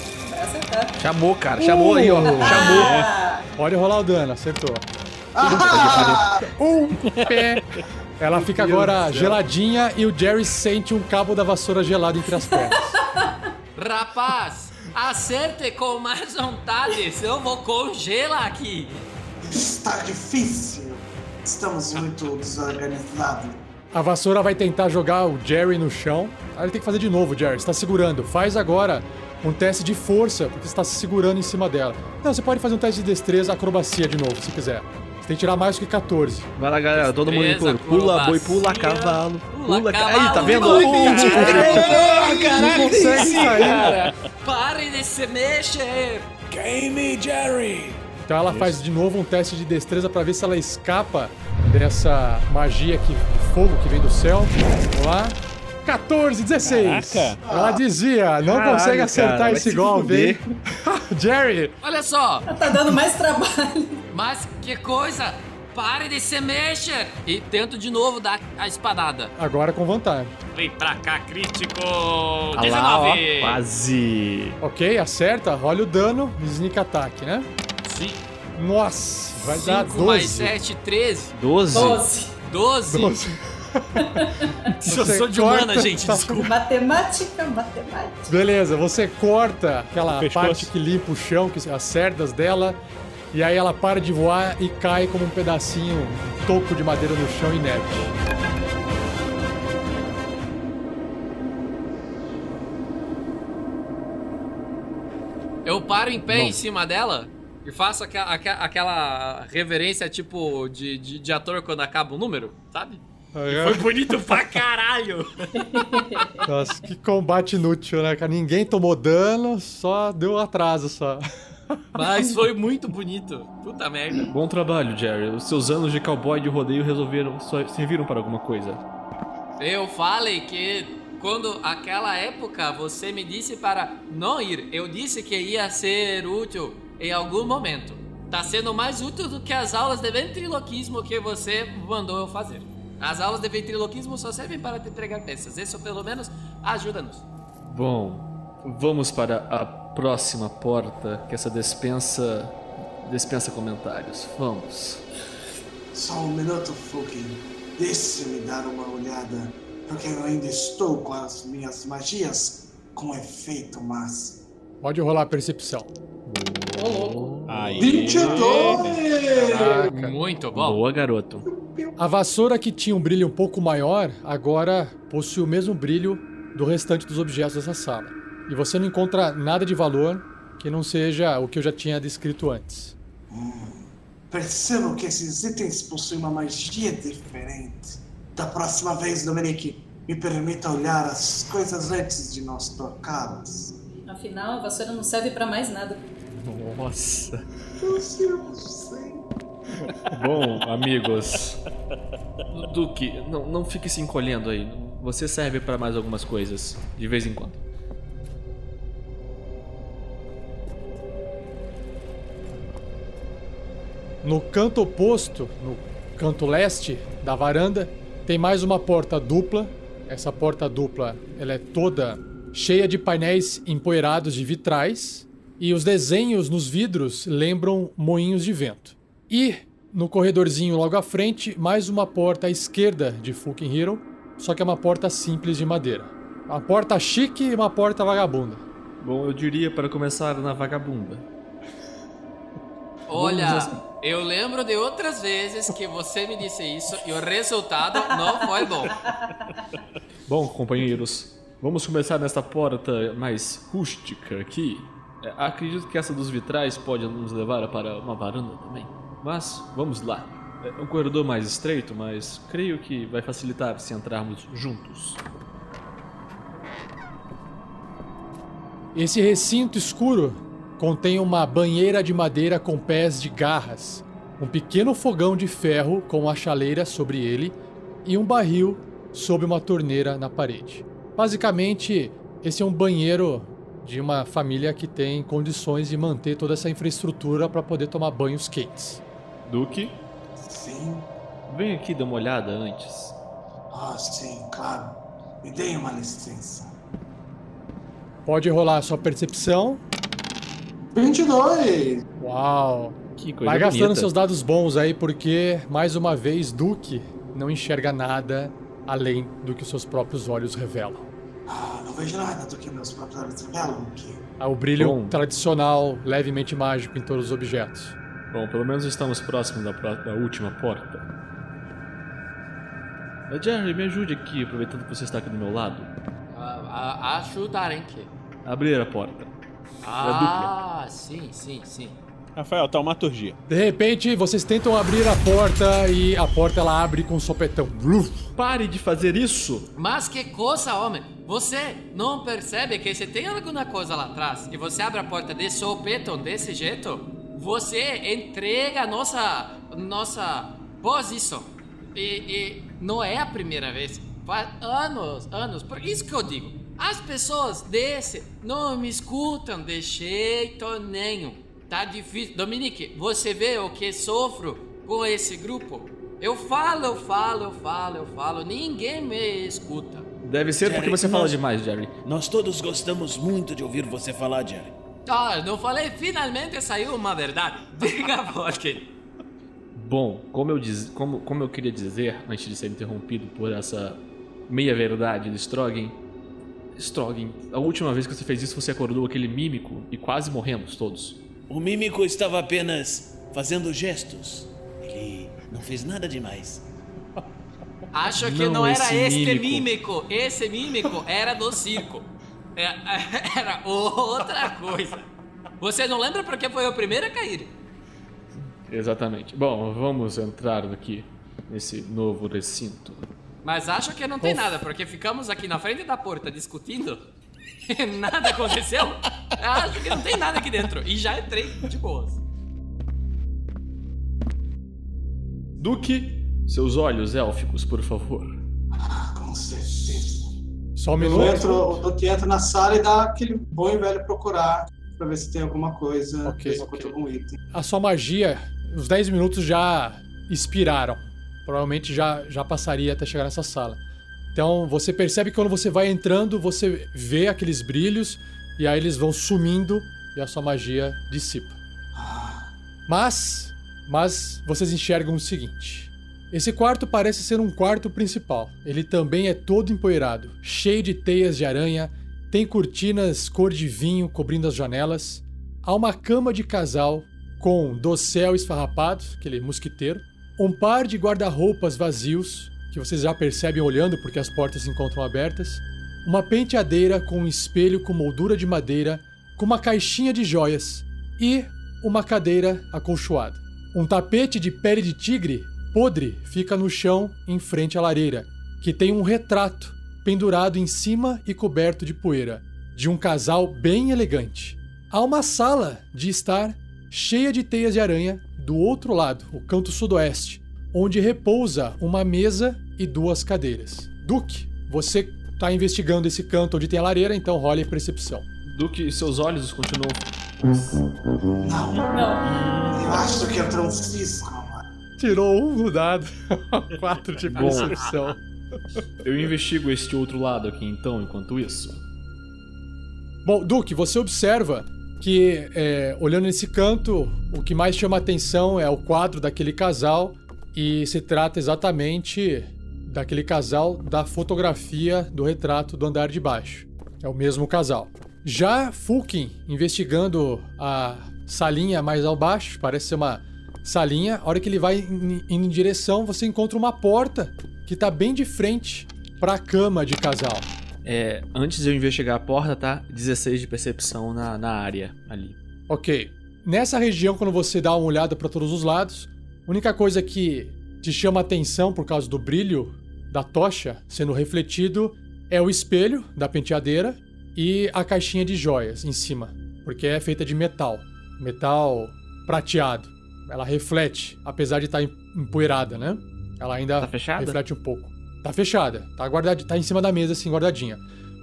S3: Chamou, cara, chamou aí, ó. Chamou.
S7: Ah,
S1: Pode rolar o dano, acertou.
S4: Ah!
S1: Um pé. Ela fica
S3: Deus
S1: agora geladinha e o Jerry sente um cabo da vassoura gelado entre as pernas.
S5: Rapaz, acerte com mais vontade, senão eu vou congelar aqui.
S4: Está difícil. Estamos muito desorganizados.
S1: A vassoura vai tentar jogar o Jerry no chão. Aí ele tem que fazer de novo, Jerry. Você tá segurando. Faz agora um teste de força, porque você tá se segurando em cima dela. Não, você pode fazer um teste de destreza, acrobacia de novo, se quiser. Tem que tirar mais do que 14.
S3: Vai lá, galera, todo mundo em turno. Pula, boi, pula, cavalo.
S5: Pula,
S3: Pula, ca-
S5: cavalo,
S3: Aí, tá vendo?
S5: pula,
S1: Não consegue sair.
S5: Pare de se mexer!
S6: Game Jerry!
S1: Então ela faz de novo um teste de destreza pra ver se ela escapa dessa magia que, de fogo que vem do céu. Vamos lá. 14, 16.
S6: Caraca.
S1: Ela dizia, não
S3: Caralho,
S1: consegue acertar
S3: cara,
S1: esse
S3: se
S1: golpe? Jerry,
S5: Olha só,
S7: tá dando mais trabalho.
S5: mas que coisa! Pare de se mexer! E tento de novo dar a espadada.
S1: agora com vantagem.
S5: Vem pra cá, crítico!
S3: Olha lá, ó, quase.
S1: Ok, acerta, olha o dano, sneak attack, né?
S5: Sim.
S1: Nossa, vai dar
S5: 5
S1: 12.
S5: mais 7, 13.
S3: 12.
S7: 12.
S5: 12.
S1: 12.
S5: Eu
S1: Você
S5: sou de
S1: corta,
S5: humana, gente,
S1: tá-
S5: desculpa.
S7: Matemática, matemática.
S1: Beleza, você corta aquela parte que limpa o chão, que as cerdas dela, e aí ela para de voar e cai como um pedacinho, um toco de madeira no chão inerte.
S5: Eu paro em pé em cima dela e faço aqua- aca- aquela reverência tipo de, de, de ator quando acaba o número, sabe? Foi bonito pra caralho!
S1: Nossa, que combate inútil, né, cara? Ninguém tomou dano, só deu atraso só.
S5: Mas foi muito bonito. Puta merda.
S3: Bom trabalho, Jerry. Os seus anos de cowboy de rodeio resolveram, só serviram para alguma coisa.
S5: Eu falei que quando aquela época você me disse para não ir, eu disse que ia ser útil em algum momento. Tá sendo mais útil do que as aulas de ventriloquismo que você mandou eu fazer. As aulas de ventriloquismo só servem para te entregar peças. Isso pelo menos ajuda-nos.
S3: Bom, vamos para a próxima porta, que essa despensa dispensa comentários. Vamos.
S4: Só um minuto, Fuki. Deixe-me dar uma olhada, porque eu ainda estou com as minhas magias com efeito massa.
S1: Pode rolar a percepção.
S6: Aí.
S4: 22!
S1: Caraca.
S5: Muito bom.
S3: Boa, garoto.
S1: A vassoura que tinha um brilho um pouco maior, agora possui o mesmo brilho do restante dos objetos dessa sala. E você não encontra nada de valor que não seja o que eu já tinha descrito antes.
S4: Percebo que esses itens possuem uma magia diferente. Da próxima vez, Dominique, me permita olhar as coisas antes de nós tocá-las.
S7: Afinal, a vassoura não serve pra mais nada.
S3: Nossa.
S4: Eu sei, eu sei.
S3: Bom, amigos. Duque, não, não fique se encolhendo aí. Você serve pra mais algumas coisas, de vez em quando.
S1: No canto oposto, no canto leste da varanda, tem mais uma porta dupla. Essa porta dupla, ela é toda cheia de painéis empoeirados de vitrais e os desenhos nos vidros lembram moinhos de vento. E no corredorzinho logo à frente, mais uma porta à esquerda de Fucking Hero, só que é uma porta simples de madeira. Uma porta chique e uma porta vagabunda.
S3: Bom, eu diria para começar na vagabunda.
S5: Olha, eu lembro de outras vezes que você me disse isso e o resultado não foi bom.
S3: Bom, companheiros, vamos começar nesta porta mais rústica aqui. É, acredito que essa dos vitrais pode nos levar para uma varanda também. Mas vamos lá. É um corredor mais estreito, mas creio que vai facilitar se entrarmos juntos.
S1: Esse recinto escuro contém uma banheira de madeira com pés de garras, um pequeno fogão de ferro com a chaleira sobre ele e um barril sob uma torneira na parede. Basicamente, esse é um banheiro de uma família que tem condições de manter toda essa infraestrutura para poder tomar banhos quentes.
S3: Duque,
S4: Sim.
S3: vem aqui dar uma olhada antes.
S4: Ah, sim, claro. Me deem uma licença.
S1: Pode rolar a sua percepção.
S4: 22!
S1: Uau!
S3: Que coisa
S1: Vai gastando
S3: bonita.
S1: seus dados bons aí, porque, mais uma vez, Duke não enxerga nada além do que os seus próprios olhos revelam.
S4: Ah, não vejo nada do que meus próprios olhos revelam aqui.
S1: Há o brilho
S3: Bom.
S1: tradicional, levemente mágico em todos os objetos.
S3: Bom, pelo menos estamos próximos da, da última porta. Jerry, me ajude aqui, aproveitando que você está aqui do meu lado.
S5: A, a, ajudar em quê?
S3: Abrir a porta.
S5: Ah, sim, sim, sim.
S6: Rafael, taumaturgia.
S1: De repente, vocês tentam abrir a porta e a porta ela abre com um sopetão. Bluf!
S3: Pare de fazer isso!
S5: Mas que coisa, homem! Você não percebe que se tem alguma coisa lá atrás e você abre a porta de sopetão desse jeito, você entrega a nossa, nossa posição. E, e não é a primeira vez. Faz anos, anos. Por isso que eu digo, as pessoas desse não me escutam de jeito nenhum. Tá difícil. Dominique, você vê o que sofro com esse grupo? Eu falo, eu falo, eu falo, eu falo, ninguém me escuta.
S3: Deve ser porque
S6: Jerry,
S3: você fala
S6: nós-
S3: demais, Jerry.
S6: Nós todos gostamos muito de ouvir você falar, Jerry.
S5: Ah, não falei, finalmente saiu uma verdade. Diga, Vodkin.
S3: Bom, como eu, diz, como, como eu queria dizer, antes de ser interrompido por essa meia-verdade de Strogan, Strogan, a última vez que você fez isso, você acordou aquele mímico e quase morremos todos.
S6: O mímico estava apenas fazendo gestos. Ele não fez nada demais.
S5: Acho que
S3: Não,
S5: não, era
S3: esse
S5: este
S3: mímico.
S5: mímico. Esse mímico era do circo. É, Era outra coisa. Você não lembra porque foi o primeiro a cair?
S3: Exatamente. Bom, vamos entrar aqui nesse novo recinto.
S5: Mas acho que não tem nada, porque ficamos aqui na frente da porta discutindo. e nada aconteceu. Acho que não tem nada aqui dentro. E já entrei de boas.
S3: Duque, seus olhos élficos, por favor.
S4: Ah, com certeza.
S1: Só um minuto.
S4: entro, o Duque entra na sala e dá aquele bom e velho procurar pra ver se tem alguma coisa,
S1: Ok,
S4: se
S1: ok.
S4: encontra algum item.
S1: A sua magia, os 10 minutos já expiraram. Provavelmente já, já passaria até chegar nessa sala. Então você percebe que quando você vai entrando, você vê aqueles brilhos e aí eles vão sumindo e a sua magia dissipa.
S4: Ah,
S1: Mas, mas vocês enxergam o seguinte. Esse quarto parece ser um quarto principal. Ele também é todo empoeirado, cheio de teias de aranha, tem cortinas cor de vinho cobrindo as janelas. Há uma cama de casal com dossel esfarrapado, aquele mosquiteiro, um par de guarda-roupas vazios, que vocês já percebem olhando porque as portas se encontram abertas, uma penteadeira com um espelho com moldura de madeira, com uma caixinha de joias e uma cadeira acolchoada. Um tapete de pele de tigre podre fica no chão em frente à lareira, que tem um retrato pendurado em cima e coberto de poeira, de um casal bem elegante. Há uma sala de estar cheia de teias de aranha do outro lado, o canto sudoeste, onde repousa uma mesa e duas cadeiras. Duke, você está investigando esse canto onde tem a lareira, então role a percepção.
S3: Duque, seus olhos continuam.
S4: Não,
S7: Não.
S4: eu acho que é Francisco.
S1: Tirou um no dado. Quatro de
S3: Bom.
S1: percepção.
S3: Eu investigo este outro lado aqui então, enquanto isso.
S1: Bom, Duke, você observa que, é, olhando nesse canto, o que mais chama atenção é o quadro daquele casal e se trata exatamente daquele casal da fotografia do retrato do andar de baixo. É o mesmo casal. Já Fulkin, investigando a salinha mais ao baixo, parece ser uma salinha, a hora que ele vai indo em direção, você encontra uma porta que tá bem de frente para a cama de casal.
S3: É, antes de eu investigar a porta, tá? 16 de percepção na, na área ali.
S1: Ok. Nessa região, quando você dá uma olhada para todos os lados, a única coisa que te chama atenção por causa do brilho da tocha sendo refletido é o espelho da penteadeira e a caixinha de joias em cima, porque é feita de metal, metal prateado. Ela reflete, apesar de estar empoeirada, né? Ela ainda
S3: Tá fechada?
S1: reflete um pouco. Tá fechada, tá guardada, tá em cima da mesa assim, guardadinha.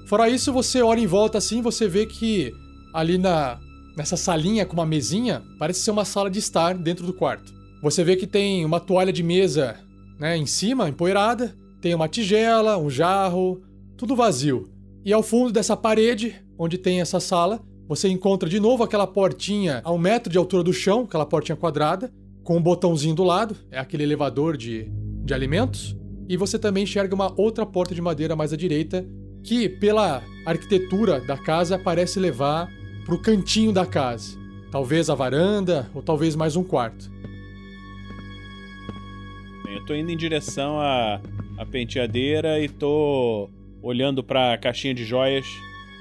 S1: Fora isso, você olha em volta assim, você vê que ali na nessa salinha com uma mesinha, parece ser uma sala de estar dentro do quarto. Você vê que tem uma toalha de mesa, né, em cima, empoeirada, tem uma tigela, um jarro, tudo vazio. E ao fundo dessa parede, onde tem essa sala, você encontra de novo aquela portinha a um metro de altura do chão, aquela portinha quadrada, com um botãozinho do lado, é aquele elevador de, de alimentos. E você também enxerga uma outra porta de madeira mais à direita, que, pela arquitetura da casa, parece levar para o cantinho da casa. Talvez a varanda, ou talvez mais um quarto.
S6: Eu tô indo em direção à, à penteadeira e tô olhando pra caixinha de joias.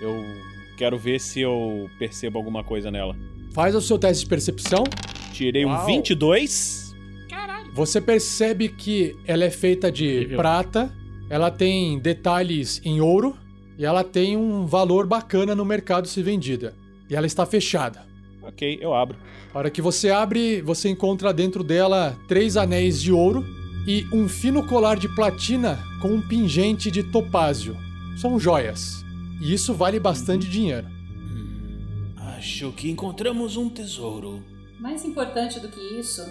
S6: Eu quero ver se eu percebo alguma coisa nela.
S1: Faz o seu teste de percepção.
S6: Tirei
S1: Uau.
S6: um 22.
S1: Você percebe que ela é feita de
S3: Incrível.
S1: prata, ela tem detalhes em ouro e ela tem um valor bacana no mercado se vendida. E ela está fechada.
S6: Ok, eu abro.
S1: A hora que você abre, você encontra dentro dela três anéis de ouro e um fino colar de platina com um pingente de topázio. São joias. E isso vale bastante dinheiro.
S6: Acho que encontramos um tesouro.
S7: Mais importante do que isso,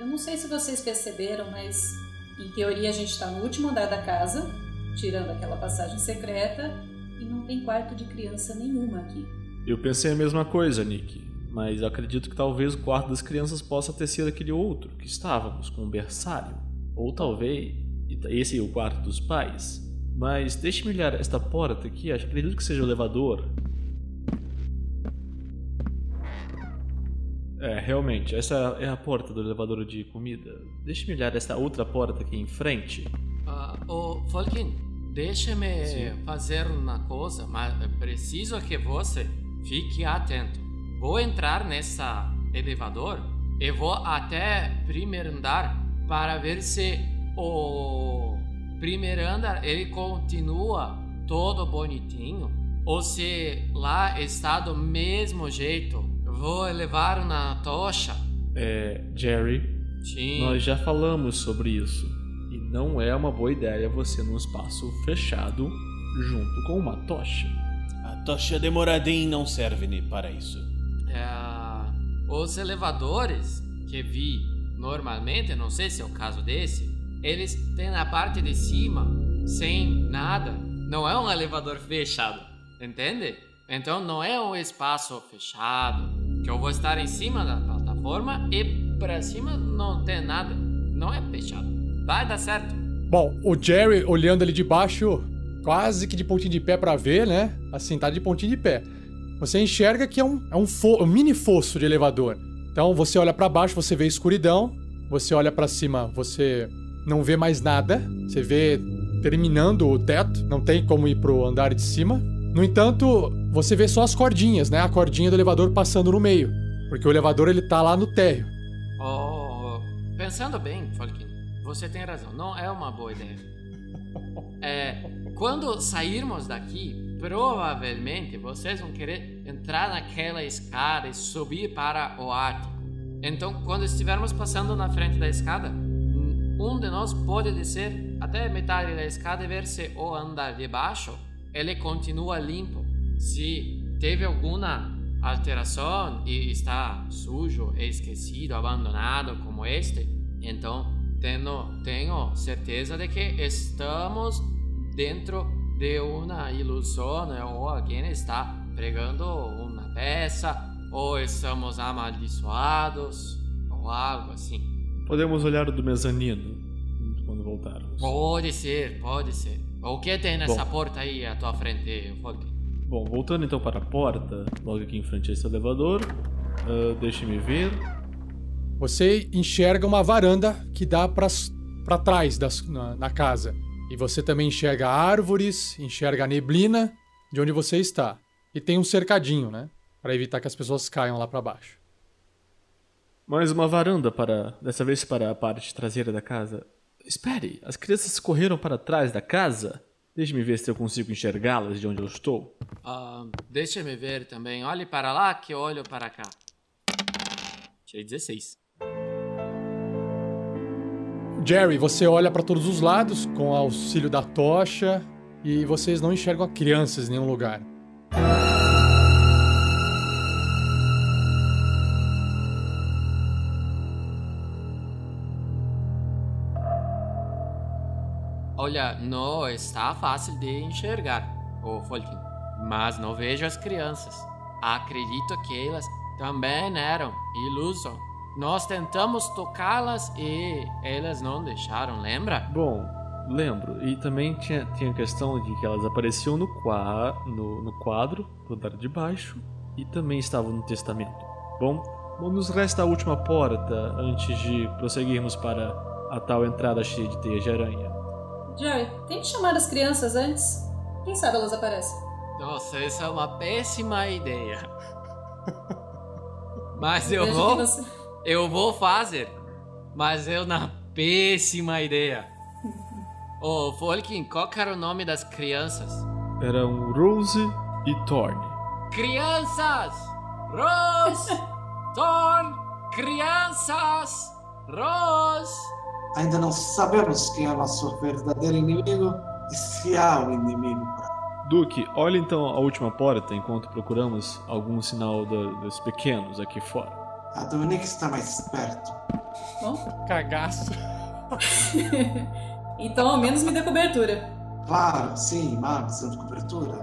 S7: eu não sei se vocês perceberam, mas em teoria a gente está no último andar da casa, tirando aquela passagem secreta, e não tem quarto de criança nenhuma aqui.
S3: Eu pensei a mesma coisa, Nick. Mas eu acredito que talvez o quarto das crianças possa ter sido aquele outro que estávamos com o berçário. Ou talvez esse é o quarto dos pais. Mas deixe-me olhar esta porta aqui, acho acredito que seja o elevador. É, realmente, essa é a porta do elevador de comida. Deixe-me olhar esta outra porta aqui em frente.
S5: Ah, ô, Falkin, deixa-me fazer uma coisa, mas preciso que você fique atento. Vou entrar nessa elevador e vou até primeiro andar para ver se o primeiro andar ele continua todo bonitinho ou se lá está do mesmo jeito. Vou levar uma tocha.
S3: É, Jerry,
S5: Sim.
S3: Nós já falamos sobre isso. E não é uma boa ideia você num espaço fechado junto com uma tocha.
S6: A tocha de Moradin não serve para isso.
S5: É, os elevadores que vi normalmente, não sei se é o caso desse, eles têm na parte de cima, sem nada. Não é um elevador fechado, entende? Então não é um espaço fechado, que eu vou estar em cima da plataforma e pra cima não tem nada. Não é fechado. Vai dar certo.
S1: Bom, o Jerry olhando ali de baixo, quase que de pontinho de pé pra ver, né? Assim, tá de pontinho de pé. Você enxerga que é um, é um, um mini fosso de elevador. Então você olha pra baixo, você vê escuridão. Você olha pra cima, você não vê mais nada. Você vê terminando o teto, não tem como ir pro andar de cima. No entanto, você vê só as cordinhas, né? A cordinha do elevador passando no meio, porque o elevador ele tá lá no térreo.
S5: Oh, pensando bem, Falkin, você tem razão. Não é uma boa ideia. É, quando sairmos daqui, provavelmente vocês vão querer entrar naquela escada e subir para o ático. Então, quando estivermos passando na frente da escada, um de nós pode descer até metade da escada e ver se o andar de baixo ele continua limpo. Se teve alguma alteração e está sujo, esquecido, abandonado como este, então tenho, tenho certeza de que estamos dentro de uma ilusão né? ou alguém está pregando uma peça ou estamos amaldiçoados ou algo assim.
S3: Podemos olhar do mezanino quando voltarmos.
S5: Pode ser, pode ser. O que tem nessa
S3: Bom.
S5: porta aí à tua frente?
S3: Bom, voltando então para a porta, logo aqui em frente a esse elevador, ah, deixe-me ver.
S1: Você enxerga uma varanda que dá para trás das, na, na casa. E você também enxerga árvores, enxerga a neblina de onde você está. E tem um cercadinho, né? Para evitar que as pessoas caiam lá para baixo.
S3: Mais uma varanda para. dessa vez para a parte traseira da casa. Espere, as crianças correram para trás da casa? Deixe-me ver se eu consigo enxergá-las de onde eu estou.
S5: Ah, Deixa-me ver também. Olhe para lá que eu olho para cá. Tirei 16.
S1: Jerry, você olha para todos os lados com auxílio da tocha e vocês não enxergam crianças em nenhum lugar.
S5: Olha, não está fácil de enxergar, o Folkin. Mas não vejo as crianças. Acredito que elas também eram ilusão. Nós tentamos tocá-las e elas não deixaram, lembra?
S3: Bom, lembro. E também tinha, tinha a questão de que elas apareciam no, qua, no, no quadro do andar de baixo e também estavam no testamento. Bom, nos resta a última porta antes de prosseguirmos para a tal entrada cheia de teias de aranha.
S7: Jerry, tente chamar as crianças antes. Quem sabe elas aparecem.
S5: Nossa, essa é uma péssima ideia. Mas eu
S7: Vejo
S5: vou.
S7: você-
S5: Eu vou fazer, mas eu na péssima ideia. Ô, Folkin, qual era o nome das crianças?
S3: Eram Rose e Thorn.
S5: Crianças! Rose! Thorn! Crianças! Rose!
S4: Ainda não sabemos quem é o nosso verdadeiro inimigo e se há um inimigo por aí.
S3: Duque, olhe então a última porta enquanto procuramos algum sinal da- dos pequenos aqui fora.
S4: A Dominique está mais perto.
S7: Bom,
S1: Cagaço.
S7: então ao menos me dê cobertura.
S4: Claro, sim, visão de cobertura.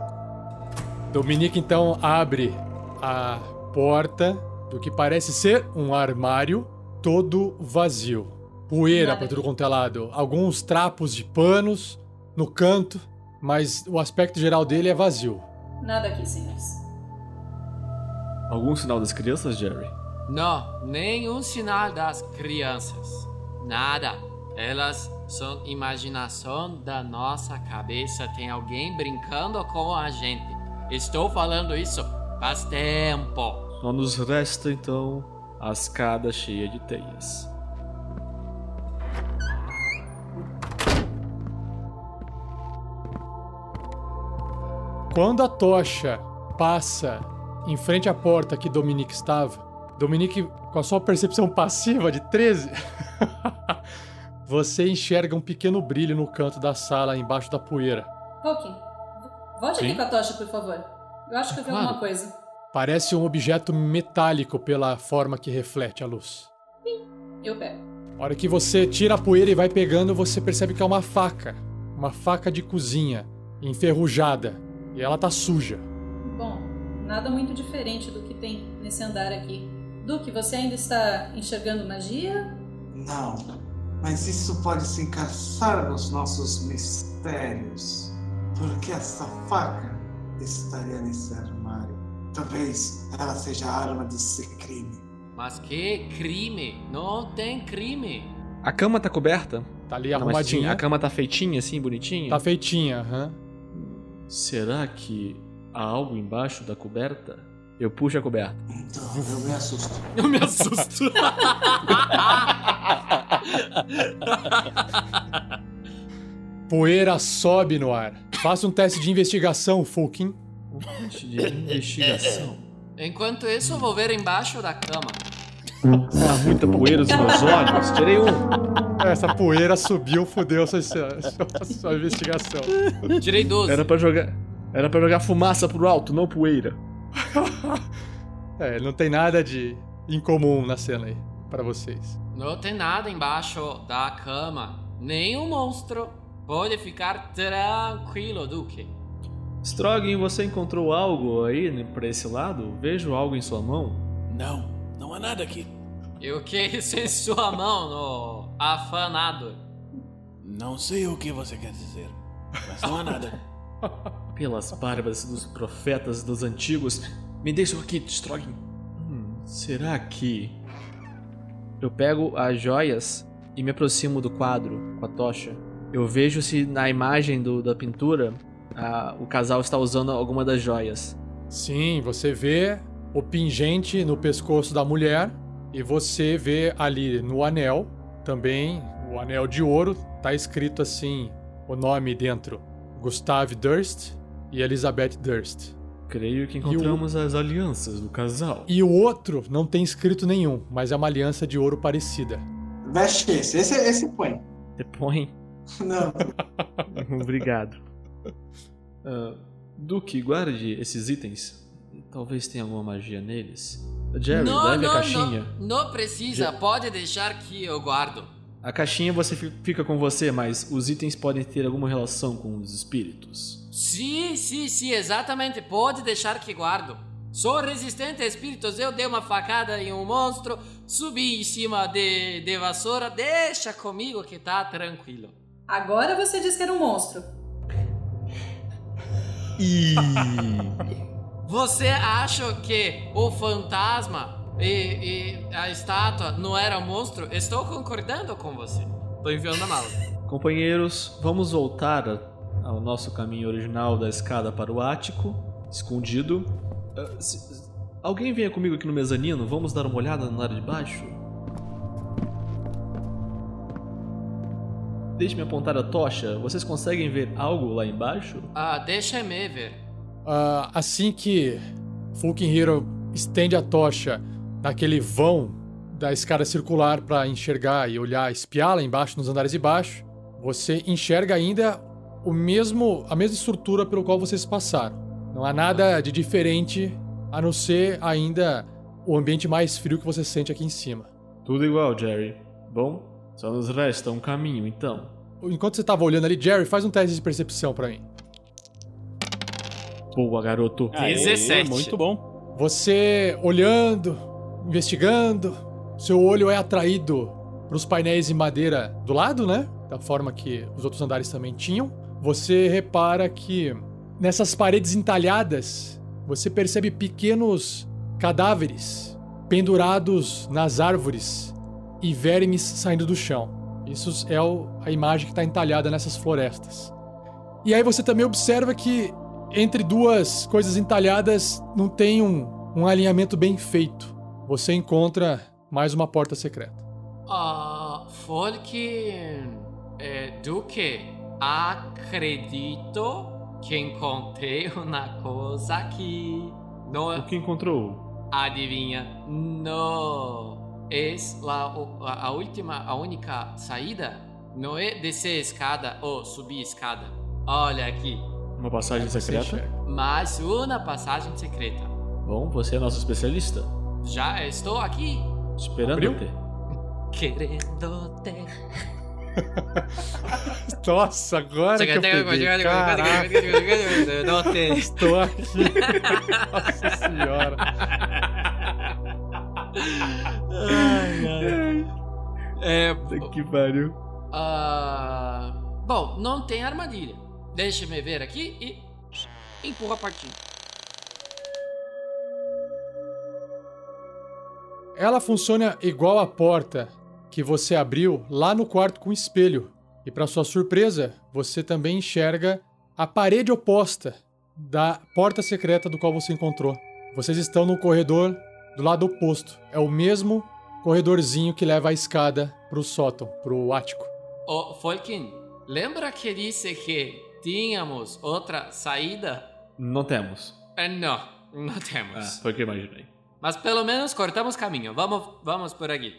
S1: Dominique então abre a porta do que parece ser um armário todo vazio. Poeira para tudo quanto é lado. Alguns trapos de panos no canto, mas o aspecto geral dele é vazio.
S7: Nada aqui, senhores.
S3: Algum sinal das crianças, Jerry?
S5: Não, nenhum sinal das crianças. Nada. Elas são imaginação da nossa cabeça. Tem alguém brincando com a gente. Estou falando isso faz tempo.
S3: Só nos resta então a escada cheia de teias.
S1: Quando a tocha passa em frente à porta que Dominique estava, Dominique, com a sua percepção passiva de 13, você enxerga um pequeno brilho no canto da sala embaixo da poeira.
S7: Tolkien, volte
S3: Sim?
S7: aqui com a tocha, por favor. Eu acho que eu vi
S5: Claro.
S7: alguma coisa.
S1: Parece um objeto metálico pela forma que reflete a luz.
S7: Eu pego.
S1: A hora que você tira a poeira e vai pegando, você percebe que é uma faca. Uma faca de cozinha, enferrujada. E ela tá suja.
S7: Bom, nada muito diferente do que tem nesse andar aqui. Duque, você ainda está enxergando magia?
S4: Não, mas isso pode se encaixar nos nossos mistérios. Porque essa faca estaria nesse armário. Talvez ela seja a arma desse crime.
S5: Mas que crime? Não tem crime.
S3: A cama tá coberta?
S1: Tá ali
S3: Não, mas,
S1: arrumadinha.
S3: a cama tá feitinha, assim, bonitinha?
S1: Tá feitinha, aham.
S3: Será que há algo embaixo da coberta? Eu puxo a coberta.
S4: Então, eu me assusto.
S5: Eu me assusto.
S1: Poeira sobe no ar. Faça um teste de investigação, Fulkin.
S3: Um teste de investigação.
S5: Enquanto isso, eu vou ver embaixo da cama.
S3: Tá muita poeira nos meus olhos. Tirei um.
S1: Essa poeira subiu, fudeu sua, sua, sua investigação.
S5: Tirei 12.
S3: Era pra jogar. Era pra jogar fumaça pro alto, não poeira.
S1: É, não tem nada de incomum na cena aí, pra vocês.
S5: Não tem nada embaixo da cama. Nenhum monstro. Pode ficar tranquilo, Duque.
S3: Strogan, você encontrou algo aí né, pra esse lado? Vejo algo em sua mão.
S6: Não, não há nada aqui.
S5: E o que é isso em sua mão, no afanado?
S6: Não sei o que você quer dizer, mas não há nada.
S3: Pelas barbas dos profetas dos antigos, me dê isso aqui, Strogan. Hum, será que. Eu pego as joias e me aproximo do quadro com a tocha. Eu vejo se na imagem do- da pintura a- o casal está usando alguma das joias.
S1: Sim, você vê o pingente no pescoço da mulher e você vê ali no anel também o anel de ouro. Tá escrito assim o nome dentro: Gustave Durst e Elizabeth Durst.
S3: Creio que encontramos as alianças do casal.
S1: E o outro não tem escrito nenhum, mas é uma aliança de ouro parecida.
S4: Veste esse, esse, esse põe.
S3: Depõe.
S4: Não,
S3: Obrigado. Ah, Duque, guarde esses itens. Talvez tenha alguma magia neles. Jerry,
S5: não,
S3: leve
S5: não,
S3: a caixinha.
S5: não. Não precisa. Pode deixar que eu guardo.
S3: A caixinha você fi- fica com você, mas os itens podem ter alguma relação com os espíritos.
S5: Sim, sim, sim, exatamente. Pode deixar que guardo. Sou resistente a espíritos. Eu dei uma facada em um monstro, subi em cima de, de vassoura. Deixa comigo que tá tranquilo.
S7: Agora você diz que era um monstro.
S3: E
S5: Você acha que o fantasma e, e a estátua não era monstro? Estou concordando com você. Tô enfiando na mala.
S3: companheiros, vamos voltar a- ao nosso caminho original da escada para o ático, escondido. Ah, se- alguém venha comigo aqui no mezanino, vamos dar uma olhada no lado de baixo. Deixe-me apontar a tocha. Vocês conseguem ver algo lá embaixo?
S5: Ah, deixa-me ver.
S1: Ah, assim que Fulkin Hero estende a tocha naquele vão da escada circular para enxergar e olhar, espiar lá embaixo, nos andares de baixo, você enxerga ainda o mesmo, a mesma estrutura pelo qual vocês passaram. Não há nada de diferente a não ser ainda o ambiente mais frio que você sente aqui em cima.
S3: Tudo igual, Jerry. Bom, só nos resta um caminho, então.
S1: Enquanto você estava olhando ali, Jerry, faz um teste de percepção para mim.
S3: Boa, garoto.
S6: Aê,
S5: 17.
S6: Muito bom.
S1: Você olhando, investigando, seu olho é atraído para os painéis em madeira do lado, né? Da forma que os outros andares também tinham. Você repara que nessas paredes entalhadas, você percebe pequenos cadáveres pendurados nas árvores e vermes saindo do chão. Isso é o- a imagem que está entalhada nessas florestas. E aí você também observa que entre duas coisas entalhadas não tem um, um alinhamento bem feito. Você encontra mais uma porta secreta.
S5: Ah, Folk. É, Duque, acredito que encontrei uma coisa aqui. Não
S3: O que encontrou?
S5: adivinha? Não. É la, a, a última, a única saída? Não é descer a escada ou subir a escada. Olha aqui,
S3: Uma passagem secreta?
S5: mais uma passagem secreta.
S3: Bom, você é nosso especialista.
S5: Já estou aqui,
S3: Esperando
S1: Abriu?
S3: ter.
S5: querendo ter.
S1: Nossa, agora que eu peguei. Caraca, estou aqui. Nossa senhora.
S5: É,
S3: Que pariu.
S5: ah, bom, não tem armadilha. Deixa-me ver aqui e empurra a partida.
S1: Ela funciona igual a porta que você abriu lá no quarto com espelho. E para sua surpresa, você também enxerga a parede oposta da porta secreta do qual você encontrou. Vocês estão no corredor do lado oposto. É o mesmo corredorzinho que leva a escada pro sótão, pro ático.
S5: Ô, Folkin, lembra que disse que tínhamos outra saída?
S3: Não temos.
S5: Eh, não, não
S3: Ah,
S5: temos.
S3: foi o que eu imaginei.
S5: Mas pelo menos cortamos caminho. Vamos, vamos por aqui.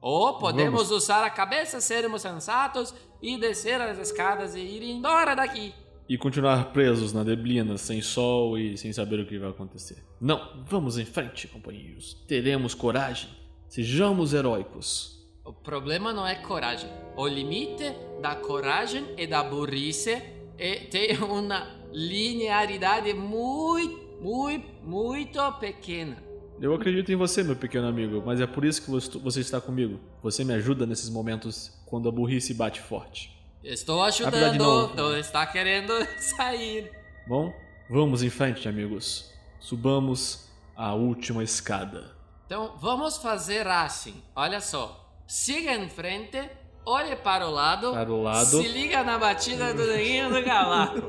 S5: Ou podemos usar a cabeça, sermos sensatos e descer as escadas e ir embora daqui.
S3: E continuar presos na neblina, sem sol e sem saber o que vai acontecer. Não, vamos em frente, companheiros. Teremos coragem. Sejamos heróicos.
S5: O problema não é coragem. O limite da coragem e da burrice é ter uma linearidade muito, muito, muito pequena.
S3: Eu acredito em você, meu pequeno amigo, mas é por isso que você- você está comigo. Você me ajuda nesses momentos quando a burrice bate forte.
S5: Estou ajudando,
S3: não-
S5: não está querendo sair.
S3: Bom, vamos em frente, amigos. Subamos a última escada.
S5: Então vamos fazer assim. Olha só. Siga em frente, olhe para o lado.
S3: Para o lado.
S5: Se liga na batida do neguinho do galaco.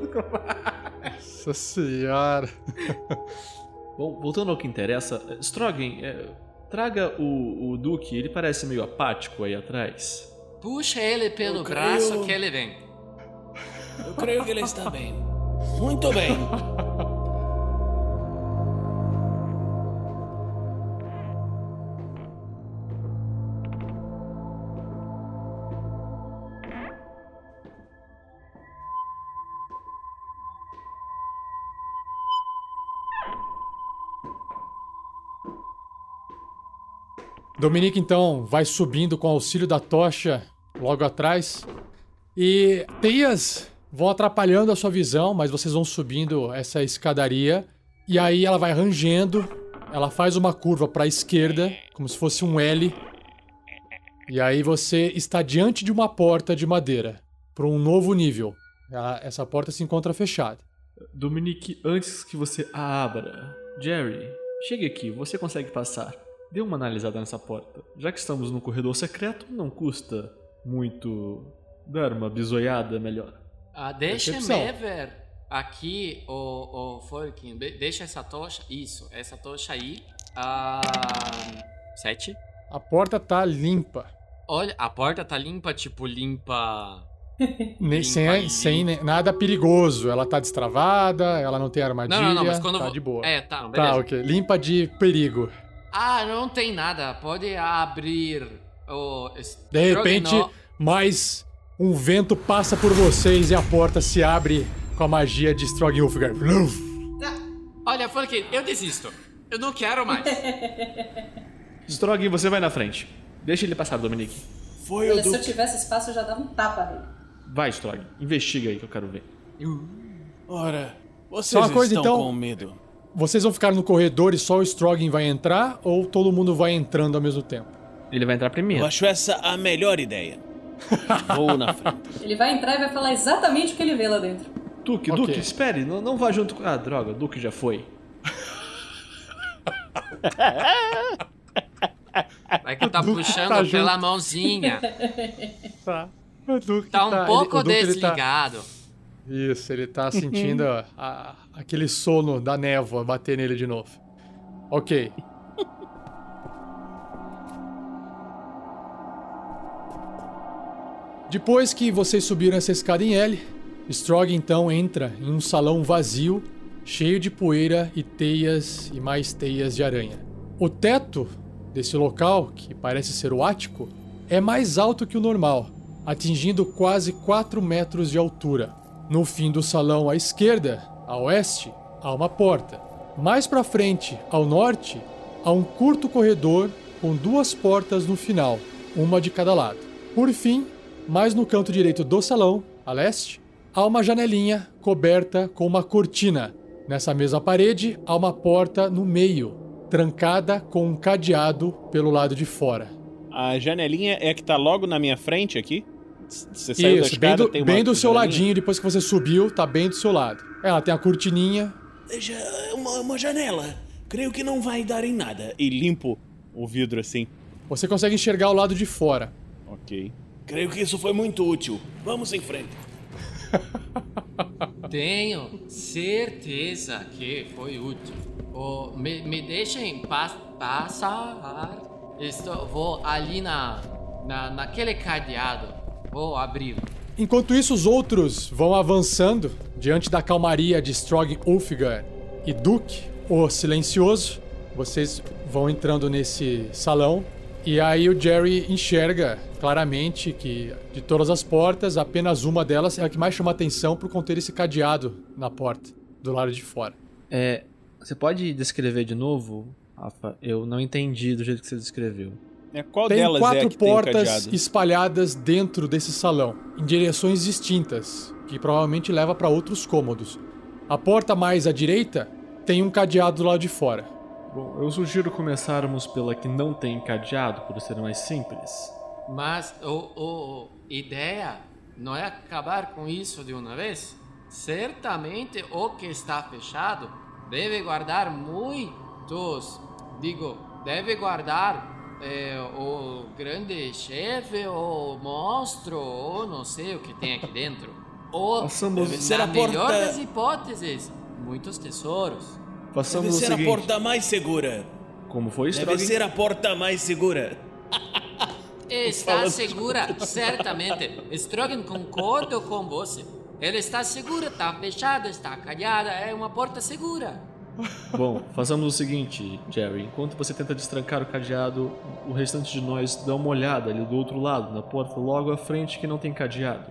S1: Nossa senhora.
S3: Bom, voltando ao que interessa, eh, Strogan, eh, traga o, o Duque, ele parece meio apático aí atrás.
S5: Puxa ele pelo
S6: Eu
S5: braço
S6: creio-
S5: que ele vem.
S6: Eu creio que ele está bem. Muito bem.
S1: Dominique então vai subindo com o auxílio da tocha logo atrás. E teias vão atrapalhando a sua visão, mas vocês vão subindo essa escadaria. E aí ela vai rangendo, ela faz uma curva para a esquerda, como se fosse um L. E aí você está diante de uma porta de madeira, para um novo nível. Essa porta se encontra fechada.
S3: Dominique, antes que você a abra, Jerry, chegue aqui, você consegue passar. Dê uma analisada nessa porta. Já que estamos num corredor secreto, não custa muito dar uma bisoiada melhor.
S5: Ah, deixa-me ver aqui o, o Folkin. De- deixa essa tocha. Isso, essa tocha aí. Ah, sete.
S1: A porta tá limpa.
S5: Olha, a porta tá limpa, tipo, limpa.
S1: Ne- sem, sem nada perigoso. Ela tá destravada, ela não tem armadilha.
S5: Não, não, não, mas quando.
S1: tá
S5: vo-
S1: de boa.
S5: É, tá, beleza.
S1: Tá, ok. Limpa de perigo.
S5: Ah, não tem nada. Pode abrir o.
S1: De repente,
S5: Stroganoff.
S1: mais um vento passa por vocês e a porta se abre com a magia de Strogulfgar.
S5: Olha, Folkin, eu desisto. Eu não quero mais.
S3: Strogan, você vai na frente. Deixa ele passar, Dominique.
S6: Foi o
S7: Olha, se eu tivesse espaço, eu já dava um tapa nele.
S3: Vai, Strogan. Investiga aí que eu quero ver.
S6: Ora, vocês
S1: Só uma coisa,
S6: estão
S1: então.
S6: com medo.
S1: Vocês vão ficar no corredor e só o Strogan vai entrar ou todo mundo vai entrando ao mesmo tempo?
S3: Ele vai entrar
S6: Eu
S3: primeiro.
S6: acho essa a melhor ideia. Vou na frente.
S7: Ele vai entrar e vai falar exatamente o que ele vê lá dentro.
S3: Duque,
S1: Ok.
S3: Duque, espere. Não, não vá junto com... Ah, droga. Duque já foi.
S5: Vai que tá puxando
S1: tá
S5: pela
S1: junto.
S5: mãozinha.
S1: Tá. O Duque
S5: Tá um
S1: ele-
S5: pouco
S1: o Duque, ele tá-
S5: desligado.
S1: Isso, ele tá sentindo a- aquele sono da névoa bater nele de novo. Ok. Depois que vocês subiram essa escada em L, Strog então entra em um salão vazio, cheio de poeira e teias e mais teias de aranha. O teto desse local, que parece ser o ático, é mais alto que o normal, atingindo quase 4 metros de altura. No fim do salão à esquerda, a oeste, há uma porta. Mais para frente, ao norte, há um curto corredor com duas portas no final, uma de cada lado. Por fim, mais no canto direito do salão, a leste, há uma janelinha coberta com uma cortina. Nessa mesma parede, há uma porta no meio, trancada com um cadeado pelo lado de fora.
S6: A janelinha é a que tá logo na minha frente aqui? Você saiu da
S1: Isso,
S6: escada,
S1: bem do,
S6: tem uma
S1: bem do seu
S6: janelinha?
S1: ladinho, depois que você subiu, tá bem do seu lado. Ela tem a cortininha.
S6: Veja, uma, uma janela. Creio que não vai dar em nada. E limpo o vidro assim.
S1: Você consegue enxergar o lado de fora.
S6: Ok. Creio que isso foi muito útil. Vamos em frente.
S5: Tenho certeza que foi útil. Oh, me, me deixem pa passar. Estou, vou ali na, na, naquele cadeado. Vou abrir.
S1: Enquanto isso, os outros vão avançando diante da calmaria de Strog Ulfgar e Duke, o silencioso. Vocês vão entrando nesse salão e aí o Jerry enxerga claramente que de todas as portas, apenas uma delas é a que mais chama atenção por conter esse cadeado na porta do lado de fora.
S3: É, você pode descrever de novo, Rafa? Eu não entendi do jeito que você descreveu.
S6: É, qual
S1: Tem
S6: delas é
S1: quatro
S6: a que tem
S1: portas
S6: cadeado?
S1: espalhadas dentro desse salão, em direções distintas, que provavelmente leva para outros cômodos. A porta mais à direita tem um cadeado do lado de fora.
S3: Bom, eu sugiro começarmos pela que não tem cadeado, por ser mais simples.
S5: Mas o, o ideia não é acabar com isso de uma vez? Certamente o que está fechado deve guardar muitos. Digo, deve guardar eh, o grande chefe, o monstro, ou não sei o que tem aqui dentro. Ou, na
S6: ser a
S5: melhor
S6: porta-
S5: das hipóteses, muitos tesouros.
S6: Deve
S3: Façamos o
S6: ser a
S3: seguinte.
S6: porta mais segura.
S3: Como foi,
S6: Deve
S3: Strogan?
S6: ser a porta mais segura.
S5: Está segura, certamente. Strogan concordo com você. Ela está segura, está fechada, está cadeada, é uma porta segura.
S3: Bom, façamos o seguinte, Jerry. Enquanto você tenta destrancar o cadeado, o restante de nós dá uma olhada ali do outro lado, na porta logo à frente que não tem cadeado.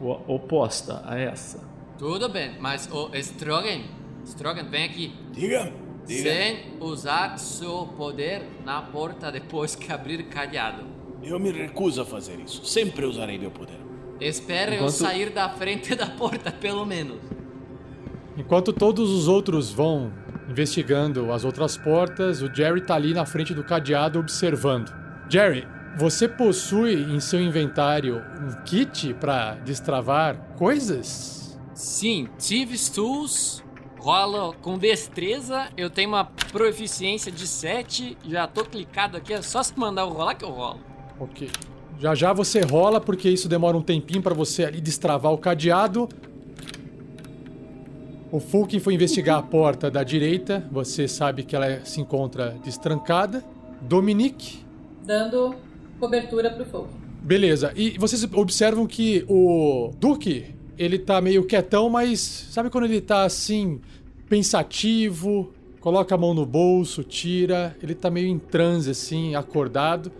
S3: O- oposta a essa.
S5: Tudo bem, mas o Strogan, Strogan, vem aqui.
S6: Diga, diga.
S5: Sem usar seu poder na porta depois que abrir cadeado.
S6: Eu me recuso a fazer isso. Sempre usarei meu poder.
S5: Espere eu
S3: Enquanto-
S5: sair da frente da porta, pelo menos.
S1: Enquanto todos os outros vão investigando as outras portas, o Jerry tá ali na frente do cadeado observando. Jerry, você possui em seu inventário um kit para destravar coisas?
S5: Sim, Thieves Tools rola com destreza. Eu tenho uma proficiência de 7. Já tô clicado aqui, é só se mandar eu rolar que eu rolo.
S1: Ok. Já já você rola, porque isso demora um tempinho para você ali destravar o cadeado. O Fulkin foi investigar a porta da direita. Você sabe que ela se encontra destrancada. Dominique.
S7: Dando cobertura pro fogo.
S1: Beleza. E vocês observam que o Duque, ele tá meio quietão, mas sabe quando ele tá assim, pensativo, coloca a mão no bolso, tira, ele tá meio em transe assim, acordado.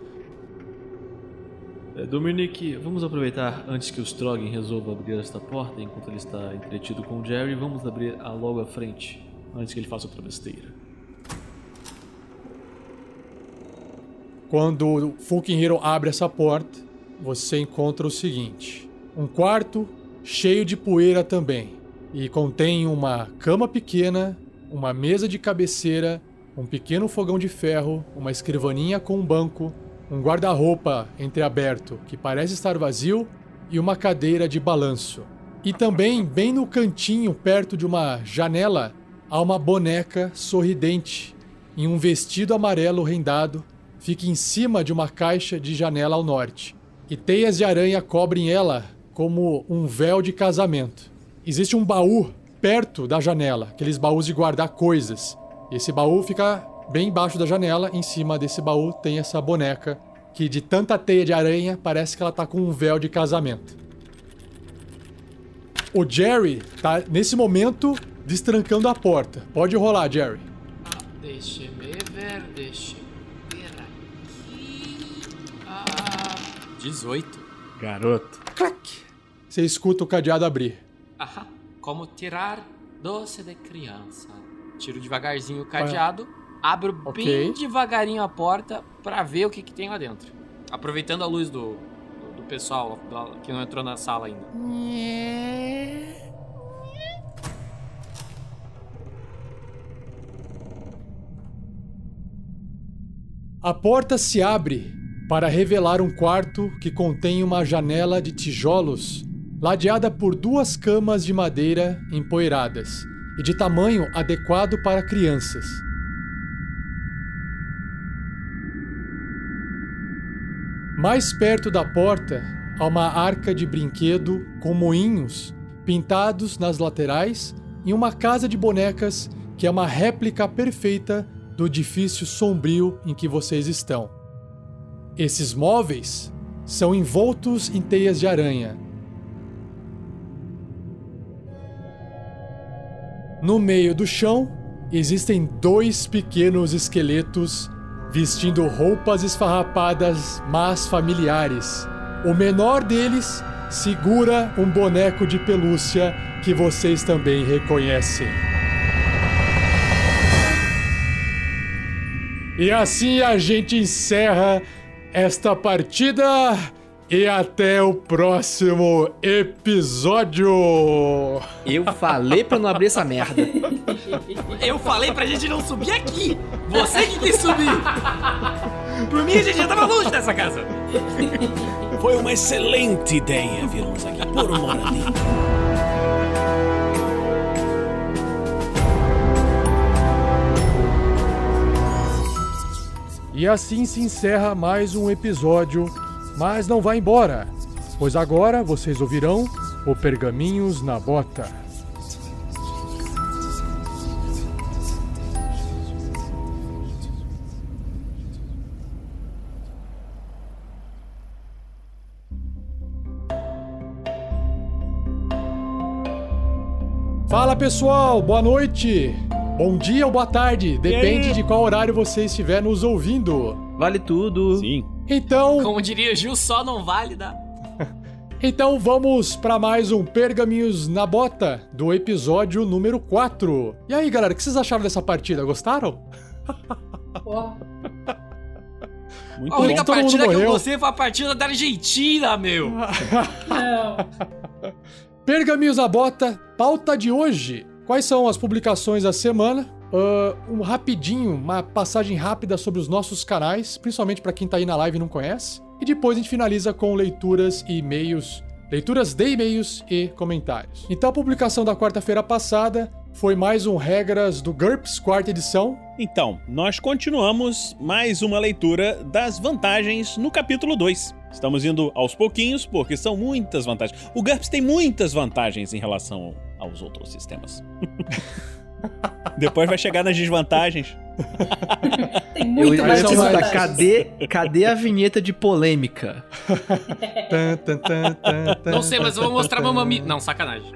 S3: É, Dominique, vamos aproveitar antes que o Strogan resolva abrir esta porta, enquanto ele está entretido com o Jerry, vamos abrir a logo à frente, antes que ele faça outra besteira.
S1: Quando o Fulkin Hero abre essa porta, você encontra o seguinte: um quarto cheio de poeira também, e contém uma cama pequena, uma mesa de cabeceira, um pequeno fogão de ferro, uma escrivaninha com um banco, um guarda-roupa entreaberto que parece estar vazio e uma cadeira de balanço. E também, bem no cantinho, perto de uma janela, há uma boneca sorridente em um vestido amarelo rendado, fica em cima de uma caixa de janela ao norte. E teias de aranha cobrem ela como um véu de casamento. Existe um baú perto da janela, aqueles baús de guardar coisas. E esse baú fica bem embaixo da janela, em cima desse baú tem essa boneca que de tanta teia de aranha parece que ela tá com um véu de casamento. O Jerry tá nesse momento destrancando a porta. Pode rolar, Jerry.
S5: Ah, deixa-me ver, deixa eu ver aqui. Ah, 18.
S3: Garoto.
S1: Você escuta o cadeado abrir.
S5: Aham. Como tirar doce de criança. Tiro devagarzinho o cadeado, abro
S1: Ok.
S5: bem devagarinho a porta pra ver o que, que tem lá dentro. Aproveitando a luz do, do, do pessoal que não entrou na sala ainda.
S1: A porta se abre para revelar um quarto que contém uma janela de tijolos ladeada por duas camas de madeira empoeiradas e de tamanho adequado para crianças. Mais perto da porta há uma arca de brinquedo com moinhos pintados nas laterais e uma casa de bonecas que é uma réplica perfeita do edifício sombrio em que vocês estão. Esses móveis são envoltos em teias de aranha. No meio do chão existem dois pequenos esqueletos vestindo roupas esfarrapadas, mas familiares. O menor deles segura um boneco de pelúcia que vocês também reconhecem. E assim a gente encerra esta partida e até o próximo episódio.
S3: Eu falei pra não abrir essa merda.
S5: Eu falei pra gente não subir aqui. Você que quis subir. Por mim, a gente já tava longe dessa casa.
S6: Foi uma excelente ideia virmos aqui por uma horinha.
S1: E assim se encerra mais um episódio, mas não vá embora, pois agora vocês ouvirão o Pergaminhos na Bota. Fala pessoal, boa noite, bom dia ou boa tarde, depende de qual horário você estiver nos ouvindo.
S3: Vale tudo.
S6: Sim.
S1: Então,
S5: Como diria Gil, só não vale, dá.
S1: então vamos para mais um Pergaminhos na Bota do episódio número 4. E aí galera, o que vocês acharam dessa partida? Gostaram?
S6: Muito
S5: A
S6: bom.
S5: única
S1: mundo
S5: partida que eu gostei foi a partida da Argentina, meu.
S7: não.
S1: Pergaminhos na Bota, pauta de hoje. Quais são as publicações da semana? Ah, um rapidinho, uma passagem rápida sobre os nossos canais, principalmente para quem tá aí na live e não conhece. E depois a gente finaliza com leituras e e-mails, leituras de e-mails e comentários. Então a publicação da quarta-feira passada foi mais um Regras do GURPS, quarta edição.
S6: Então, nós continuamos mais uma leitura das vantagens no capítulo 2. Estamos indo aos pouquinhos, porque são muitas vantagens. O GURPS tem muitas vantagens em relação aos outros sistemas. Depois vai chegar nas desvantagens.
S7: Tem
S3: Eu
S7: muito
S3: ia
S7: mais
S3: perguntar,
S1: mais-
S3: cadê, cadê a vinheta de polêmica?
S5: Não sei, mas eu vou mostrar meu mami. Não, sacanagem.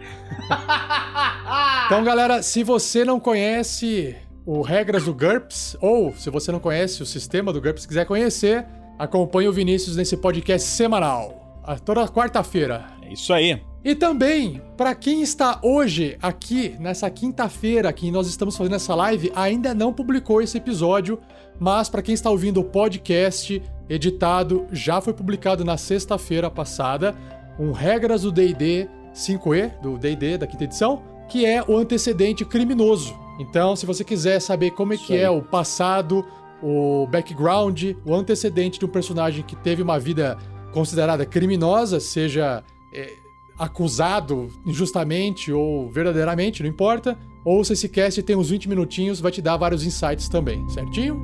S1: Então, galera, se você não conhece o Regras do GURPS, ou se você não conhece o sistema do GURPS e quiser conhecer, acompanhe o Vinícius nesse podcast semanal, toda quarta-feira.
S6: É isso aí.
S1: E também, para quem está hoje aqui, nessa quinta-feira que nós estamos fazendo essa live, ainda não publicou esse episódio, mas para quem está ouvindo o podcast editado, já foi publicado na sexta-feira passada, um Regras do D&D 5e, do D&D da quinta edição, que é o antecedente criminoso. Então, se você quiser saber como é
S6: Isso
S1: que
S6: aí.
S1: é o passado, o background, o antecedente de um personagem que teve uma vida considerada criminosa, seja é, acusado injustamente ou verdadeiramente, não importa. Ou se esse cast tem uns 20 minutinhos, vai te dar vários insights também, certinho?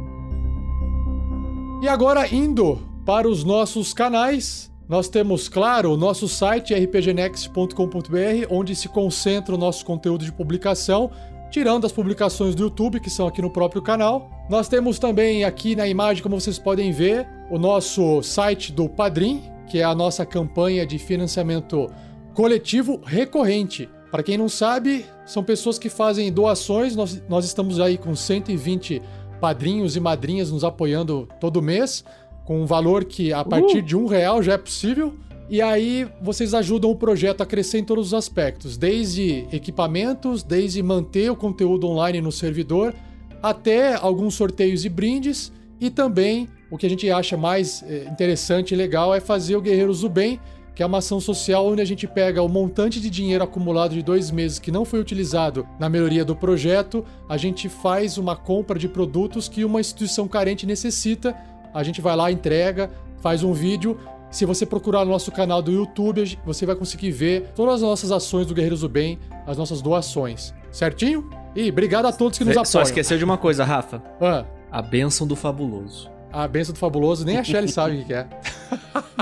S1: E agora indo para os nossos canais, nós temos, claro, o nosso site rpgnext.com.br, onde se concentra o nosso conteúdo de publicação, tirando as publicações do YouTube, que são aqui no próprio canal. Nós temos também aqui na imagem, como vocês podem ver, o nosso site do Padrim, que é a nossa campanha de financiamento coletivo recorrente. Para quem não sabe, são pessoas que fazem doações. Nós, nós estamos aí com 120 padrinhos e madrinhas nos apoiando todo mês, com um valor que a partir de um real já é possível. E aí vocês ajudam o projeto a crescer em todos os aspectos, desde equipamentos, desde manter o conteúdo online no servidor, até alguns sorteios e brindes, e também o que a gente acha mais eh, interessante e legal é fazer o Guerreiros do Bem, que é uma ação social onde a gente pega o montante de dinheiro acumulado de dois meses que não foi utilizado na melhoria do projeto, a gente faz uma compra de produtos que uma instituição carente necessita, a gente vai lá, entrega, faz um vídeo. Se você procurar no nosso canal do YouTube, você vai conseguir ver todas as nossas ações do Guerreiros do Bem, as nossas doações. Certinho? E obrigado a todos que nos apoiam.
S3: Só esqueceu de uma coisa, Rafa.
S1: Ah,
S3: A bênção do fabuloso.
S1: A benção do fabuloso, nem a Shelly sabe o que é.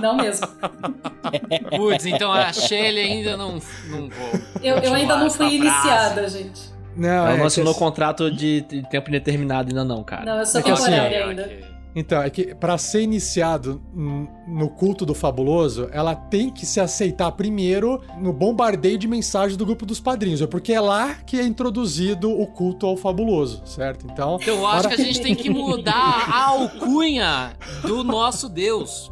S7: Não mesmo.
S5: Putz, então a Shelly ainda não. não vou
S7: Eu, eu ainda não fui
S5: essa frase.
S7: iniciada, gente.
S1: Não,
S3: Ela
S1: é
S3: não assinou
S1: assim-
S3: contrato de, tempo indeterminado ainda não, cara.
S7: Não, eu sou
S1: É assim,
S7: temporária
S1: ó,
S7: ainda.
S5: ok.
S1: Então, é que pra ser iniciado no culto do fabuloso, ela tem que se aceitar primeiro no bombardeio de mensagens do grupo dos padrinhos. É porque é lá que é introduzido o culto ao fabuloso, certo? Então,
S5: Então eu acho
S1: para-
S5: que a gente tem que mudar a alcunha do nosso Deus.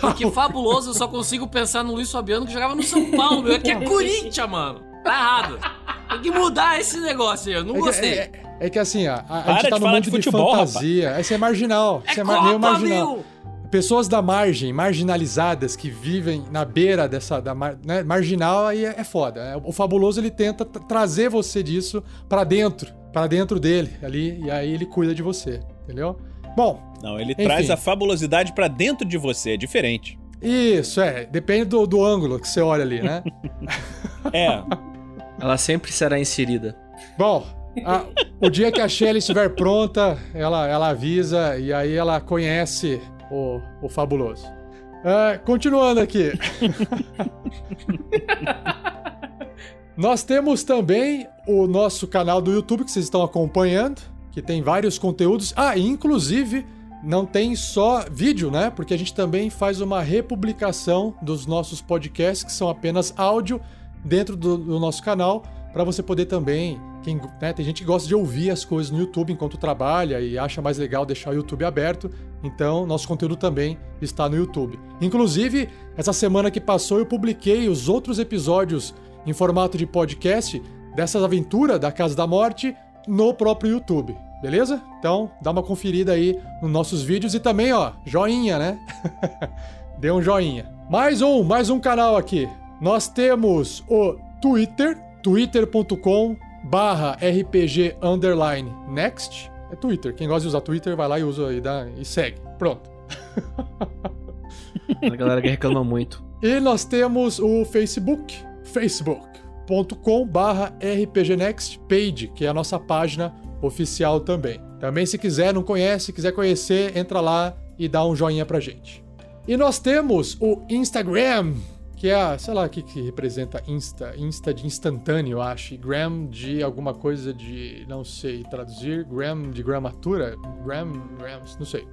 S5: Porque fabuloso eu só consigo pensar no Luiz Fabiano que jogava no São Paulo. É que é Corinthians, mano. Tá errado. Tem que mudar esse negócio aí. Eu não
S1: é que,
S5: gostei.
S1: é- é que assim, a, a
S6: Para
S1: gente tá no mundo
S6: de
S1: de, fantasia. Esse é marginal.
S5: É
S1: Esse é mar- meio
S5: Copa,
S1: marginal.
S5: meu!
S1: Pessoas da margem, marginalizadas, que vivem na beira dessa da mar- né, marginal, aí é, é foda. É, O fabuloso ele tenta tra- trazer você disso pra dentro, pra dentro dele ali, e aí ele cuida de você, entendeu? Bom,
S6: Não, ele
S1: Enfim.
S6: traz a fabulosidade pra dentro de você, é diferente.
S1: isso é, depende do, do ângulo que você olha ali, né?
S6: É,
S3: Ela sempre será inserida.
S1: Bom, a- o dia que a Shelly estiver pronta, ela, ela avisa e aí ela conhece o, o fabuloso. Ah, continuando aqui. Nós temos também o nosso canal do YouTube que vocês estão acompanhando, que tem vários conteúdos. Ah, e inclusive não tem só vídeo, né? Porque a gente também faz uma republicação dos nossos podcasts, que são apenas áudio, dentro do, do nosso canal, para você poder também. Quem, né, tem gente que gosta de ouvir as coisas no YouTube enquanto trabalha e acha mais legal deixar o YouTube aberto. Então, nosso conteúdo também está no YouTube. Inclusive, essa semana que passou, eu publiquei os outros episódios em formato de podcast dessa aventura da Casa da Morte no próprio YouTube. Beleza? Então, dá uma conferida aí nos nossos vídeos e também, ó, joinha, né? Dê um joinha. Mais um, mais um canal aqui. Nós temos o Twitter, twitter.com barra RPG underline next. É Twitter. Quem gosta de usar Twitter, vai lá e usa e, dá, e segue. Pronto.
S3: A galera que reclama muito.
S1: E nós temos o Facebook, facebook.com barra rpgnext page, que é a nossa página oficial também. Também se quiser, não conhece, quiser conhecer, entra lá e dá um joinha pra gente. E nós temos o Instagram, que é, sei lá, o que, que representa Insta, Insta de instantâneo, eu acho, e Gram de alguma coisa de, não sei traduzir, Gram de gramatura, Gram, Grams, não sei.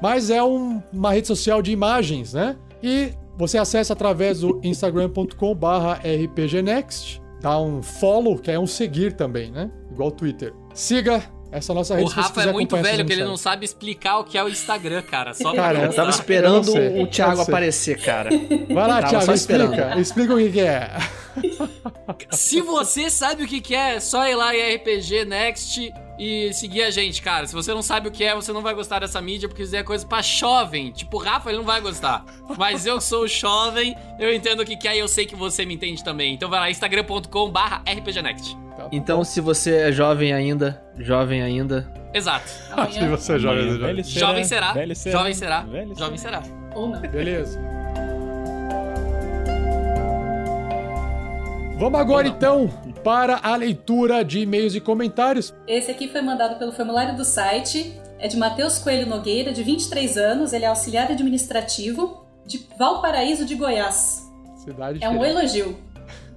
S1: Mas é um- uma rede social de imagens, né? E você acessa através do instagram.com barra rpgnext, dá um follow, que é um seguir também, né? Igual o Twitter. Siga essa nossa rede
S5: O Rafa é muito velho que ele não sabe explicar o que é o Instagram, cara. Só
S1: Cara,
S3: Eu tava esperando
S1: Eu
S3: o Thiago aparecer, cara.
S1: Vai lá, Thiago, explica. Explica o que, que é.
S5: Se você sabe o que que é, é só ir lá em RPG Next e seguir a gente, cara. Se você não sabe o que é, você não vai gostar dessa mídia, porque isso é coisa pra jovem. Tipo, o Rafa, ele não vai gostar. Mas eu sou jovem, eu entendo o que que é e eu sei que você me entende também. Então vai lá, instagram.com barra rpgnext.
S1: Tá
S3: Então, se você é jovem ainda, jovem ainda,
S5: Exato.
S1: Se você joga,
S6: Amanhã,
S1: joga.
S6: velho
S5: Jovem será, jovem será,
S6: velho
S5: jovem será.
S7: ou não.
S1: Beleza. Vamos agora então para a leitura de e-mails e comentários.
S7: Esse aqui foi mandado pelo formulário do site. É de Matheus Coelho Nogueira, de 23 anos. Ele é auxiliar administrativo de Valparaíso de Goiás.
S1: Cidade
S7: É um elogio.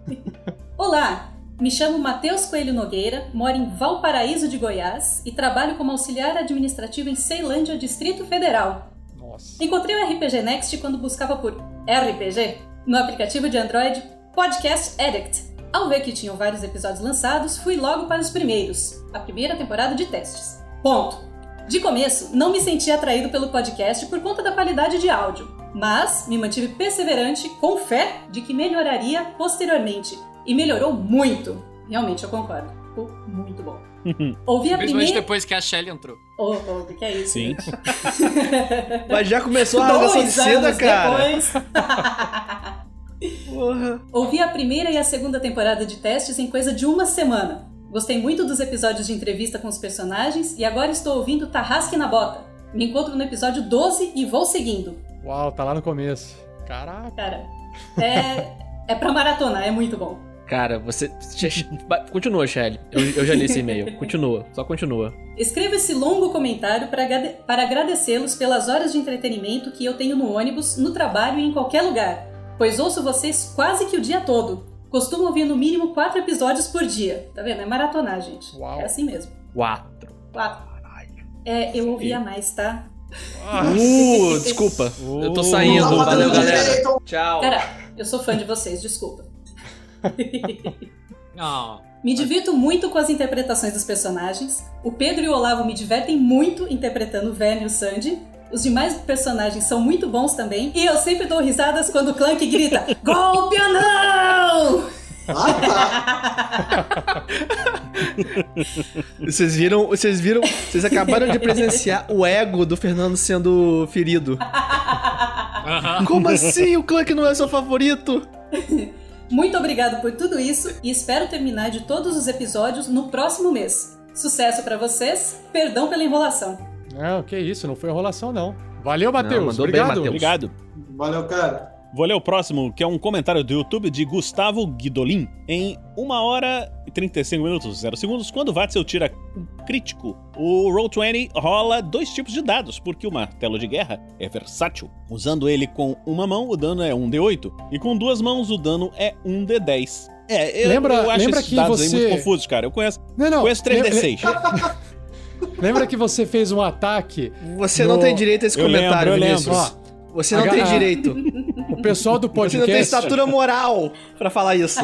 S7: Olá, me chamo Matheus Coelho Nogueira, moro em Valparaíso de Goiás e trabalho como auxiliar administrativo em Ceilândia, Distrito Federal.
S1: Nossa.
S7: Encontrei o RPG Next quando buscava por RPG no aplicativo de Android Podcast Addict. Ao ver que tinham vários episódios lançados, fui logo para os primeiros, a primeira temporada de testes. Ponto. De começo, não me senti atraído pelo podcast por conta da qualidade de áudio, mas me mantive perseverante, com fé de que melhoraria posteriormente. E melhorou muito. Realmente, eu concordo. Ficou muito bom. Ouvi a primeira.
S5: depois que a Shelly entrou.
S7: Oh, oh, o que é isso?
S6: Sim.
S3: Mas já começou a rasgação de seda, cara.
S7: depois.
S3: Porra.
S7: Ouvi a primeira e a segunda temporada de testes em coisa de uma semana. Gostei muito dos episódios de entrevista com os personagens e agora estou ouvindo Tarrasque na Bota. Me encontro no episódio 12 e vou seguindo.
S1: Uau, tá lá no começo. Caraca.
S7: Cara, é, é pra maratona, é muito bom.
S3: Cara, você. Continua, Shelly. Eu, eu já li esse e-mail. Continua, só continua.
S7: Escreva esse longo comentário para, para agradecê-los pelas horas de entretenimento que eu tenho no ônibus, no trabalho e em qualquer lugar, pois ouço vocês quase que o dia todo. Costumo ouvir no mínimo quatro episódios por dia. Tá vendo? É maratonar, gente.
S1: Uau.
S7: É assim mesmo.
S3: Quatro.
S7: Quatro. É, eu ouvia mais, tá?
S3: Uh, desculpa. Eu tô saindo. Valeu, galera.
S4: direito.
S3: Tchau.
S7: Cara, eu sou fã de vocês, desculpa.
S5: Ah,
S7: Me divirto muito com as interpretações dos personagens. O Pedro e o Olavo me divertem muito interpretando o Vern e o Sandy. Os demais personagens são muito bons também. E eu sempre dou risadas quando o Clank grita: Golpe ou não!
S4: Ah, tá.
S3: Vocês viram, vocês viram, vocês acabaram de presenciar o ego do Fernando sendo ferido.
S5: aham.
S3: Como assim o Clank não é seu favorito?
S7: Muito obrigado por tudo isso e espero terminar de todos os episódios no próximo mês. Sucesso pra vocês, perdão pela enrolação.
S1: Não, que isso, não foi enrolação, não. Valeu, Matheus.
S3: mandou bem,
S1: Obrigado.
S3: Matheus.
S6: Obrigado.
S4: Valeu, cara.
S6: Vou ler o próximo, que é um comentário do YouTube de Gustavo Guidolin. Em 1 hora e 35 minutos, 0 segundos, quando o Vatzel tira um crítico, o Roll20 rola dois tipos de dados, porque o martelo de guerra é versátil. Usando ele com uma mão, o dano é 1d8, e com duas mãos, o dano é 1d10. É, eu,
S1: Lembra-
S6: eu acho
S1: lembra
S6: esses
S1: que
S6: dados aí
S1: você-
S6: muito confusos, cara. Eu conheço,
S1: Não, não.
S6: conheço
S1: lem-
S6: 3d6.
S1: Lembra que você fez um ataque?
S3: Você
S1: No-
S3: não tem direito a esse
S6: Eu
S3: comentário,
S6: lembro, eu
S3: Vinícius.
S1: lembro.
S3: Você não
S1: A
S3: tem direito.
S1: O pessoal do
S3: Você
S1: podcast.
S3: não tem estatura moral pra falar isso.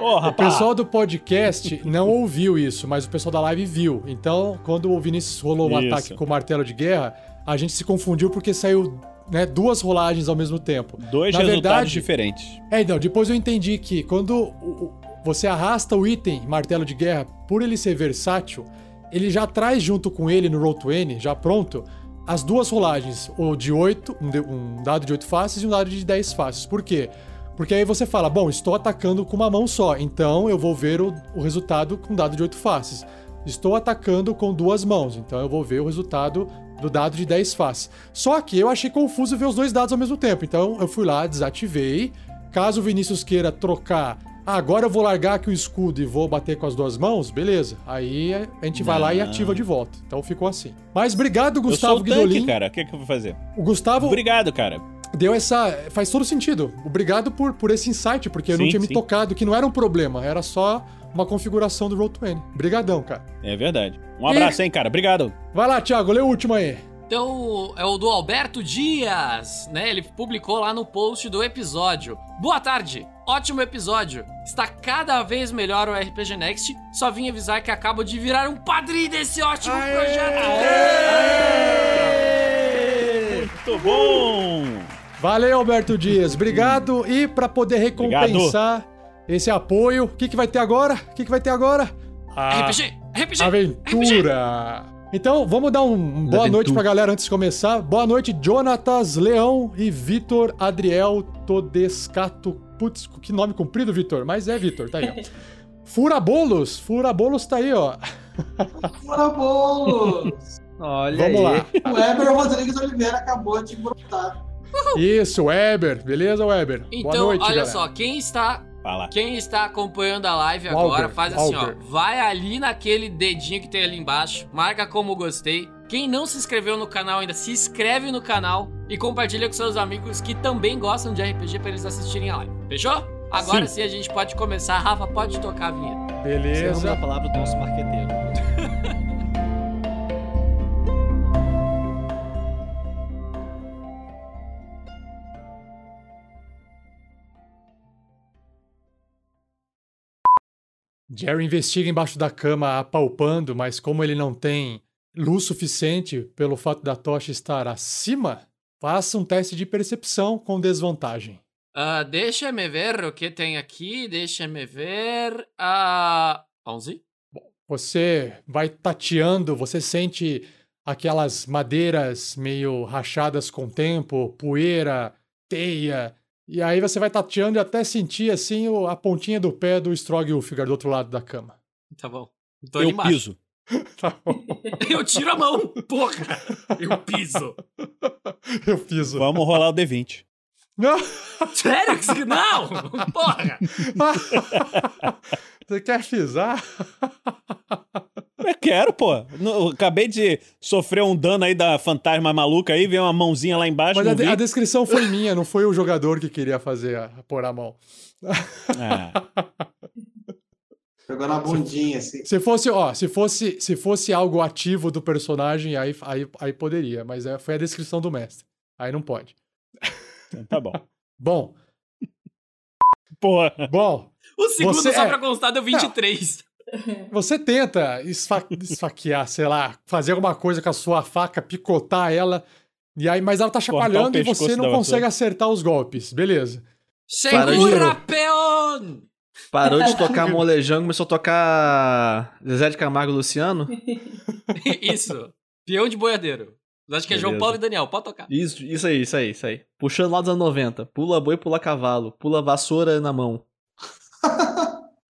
S6: Ô,
S1: O pessoal do podcast não ouviu isso, mas o pessoal da live viu. Então, quando o Vinícius rolou um
S6: Isso.
S1: ataque com o martelo de guerra, a gente se confundiu porque saiu né, duas rolagens ao mesmo tempo.
S6: Dois
S1: Na
S6: resultados
S1: verdade-
S6: diferentes.
S1: É, então, depois eu entendi que quando o- o- você arrasta o item martelo de guerra, por ele ser versátil, ele já traz junto com ele no Roll20, já pronto, as duas rolagens, o de 8, um, dado de 8 faces e um dado de 10 faces. Por quê? Porque aí você fala, bom, estou atacando com uma mão só, então eu vou ver o, o resultado com dado de 8 faces. Estou atacando com duas mãos, então eu vou ver o resultado do dado de 10 faces. Só que eu achei confuso ver os dois dados ao mesmo tempo, então eu fui lá, desativei. Caso o Vinícius queira trocar, agora eu vou largar aqui o escudo e vou bater com as duas mãos, beleza. Aí a gente vai lá e
S6: Não.
S1: ativa de volta. Então ficou assim. Mas obrigado,
S6: eu sou
S1: Gustavo
S6: o tanque,
S1: Guidolin.
S6: cara. O que, que eu vou fazer?
S1: O Gustavo
S6: Obrigado, cara.
S1: deu essa. Faz todo sentido. Obrigado por, por esse insight, porque eu não
S6: Sim,
S1: tinha me
S6: sim.
S1: tocado que não era um problema, era só uma configuração do Roll20. Obrigadão, cara.
S6: É verdade. Um abraço, hein, cara. Obrigado.
S1: Vai lá, Thiago, lê o último aí.
S5: Então, é o do Alberto Dias, né? Ele publicou lá no post do episódio. Boa tarde, ótimo episódio. Está cada vez melhor o RPG Next. Só vim avisar que acabo de virar um padrinho desse ótimo projeto.
S6: Muito bom.
S1: Valeu, Alberto Dias. Obrigado. E pra poder recompensar esse apoio, o que, que vai ter agora? O que, que vai ter agora? A
S5: RPG, RPG,
S1: aventura. Então, vamos dar um, um boa noite pra galera antes de começar. Boa noite, Jonatas Leão e Vitor Adriel Todescato. Putz, que nome comprido, Vitor. Mas é Vitor, tá aí, ó. Furabolos. Furabolos tá aí, ó.
S4: Fora bolos!
S3: Olha
S1: Vamos
S3: aí.
S1: lá.
S4: O Weber Rodrigues Oliveira acabou de brotar.
S1: Isso, Weber. Beleza, Weber?
S5: Então,
S1: boa noite,
S5: olha
S1: galera.
S5: só, quem está
S6: Fala.
S5: Quem está acompanhando a live
S1: Walter,
S5: agora, faz assim,
S1: Walter.
S5: ó. Vai ali naquele dedinho que tem ali embaixo, marca como gostei. Quem não se inscreveu no canal ainda, se inscreve no canal e compartilha com seus amigos que também gostam de RPG pra eles assistirem a live. Fechou? Agora sim, a gente pode começar. Rafa, pode tocar a vinheta.
S3: Você
S1: Beleza.
S3: dá a palavra do nosso marqueteiro.
S1: Jerry investiga embaixo da cama, apalpando, mas como ele não tem luz suficiente pelo fato da tocha estar acima, faça um teste de percepção com desvantagem.
S5: Ah, deixa-me ver o que tem aqui. Deixa-me ver. Ah. 11?
S1: Você vai tateando, você sente aquelas madeiras meio rachadas com o tempo, poeira, teia. E aí você vai tateando e até sentir assim a pontinha do pé do Strog Ulfgar do outro lado da cama.
S5: Tá bom. Tô
S6: eu
S5: ali embaixo.
S6: piso.
S1: Tá bom.
S5: Eu tiro a mão, porra! Eu piso.
S1: Eu piso.
S6: Vamos rolar o D20.
S1: Não!
S5: Sério. Não! Porra!
S1: Você quer pisar?
S6: Eu quero, pô. Eu acabei de sofrer um dano aí da fantasma maluca aí, veio uma mãozinha lá embaixo.
S1: Mas
S6: não
S1: a, de- a descrição foi minha, não foi o jogador que queria fazer, a, pôr a mão.
S6: Ah,
S4: Pegou na bundinha, assim.
S1: Se fosse, ó, se fosse, se fosse algo ativo do personagem, aí, aí, aí poderia, mas é, foi a descrição do mestre. Aí não pode.
S6: então tá bom.
S1: Bom,
S6: Porra.
S1: bom,
S5: O segundo,
S1: Você
S5: só
S1: é-
S5: pra constar, deu 23.
S1: você tenta esfa- esfaquear, sei lá, fazer alguma coisa com a sua faca, picotar ela, e aí, mas ela tá chacoalhando e você não consegue acertar os golpes. Beleza.
S5: Segura, peão!
S3: Parou de tocar molejão, começou a tocar Zezé de Camargo e Luciano.
S5: Isso. Peão de boiadeiro. Acho que é João
S3: Beleza.
S5: Paulo e Daniel. Pode tocar.
S3: Isso, isso aí, isso aí, isso aí. Puxando lá dos anos 90. Pula boi, pula cavalo. Pula vassoura na mão.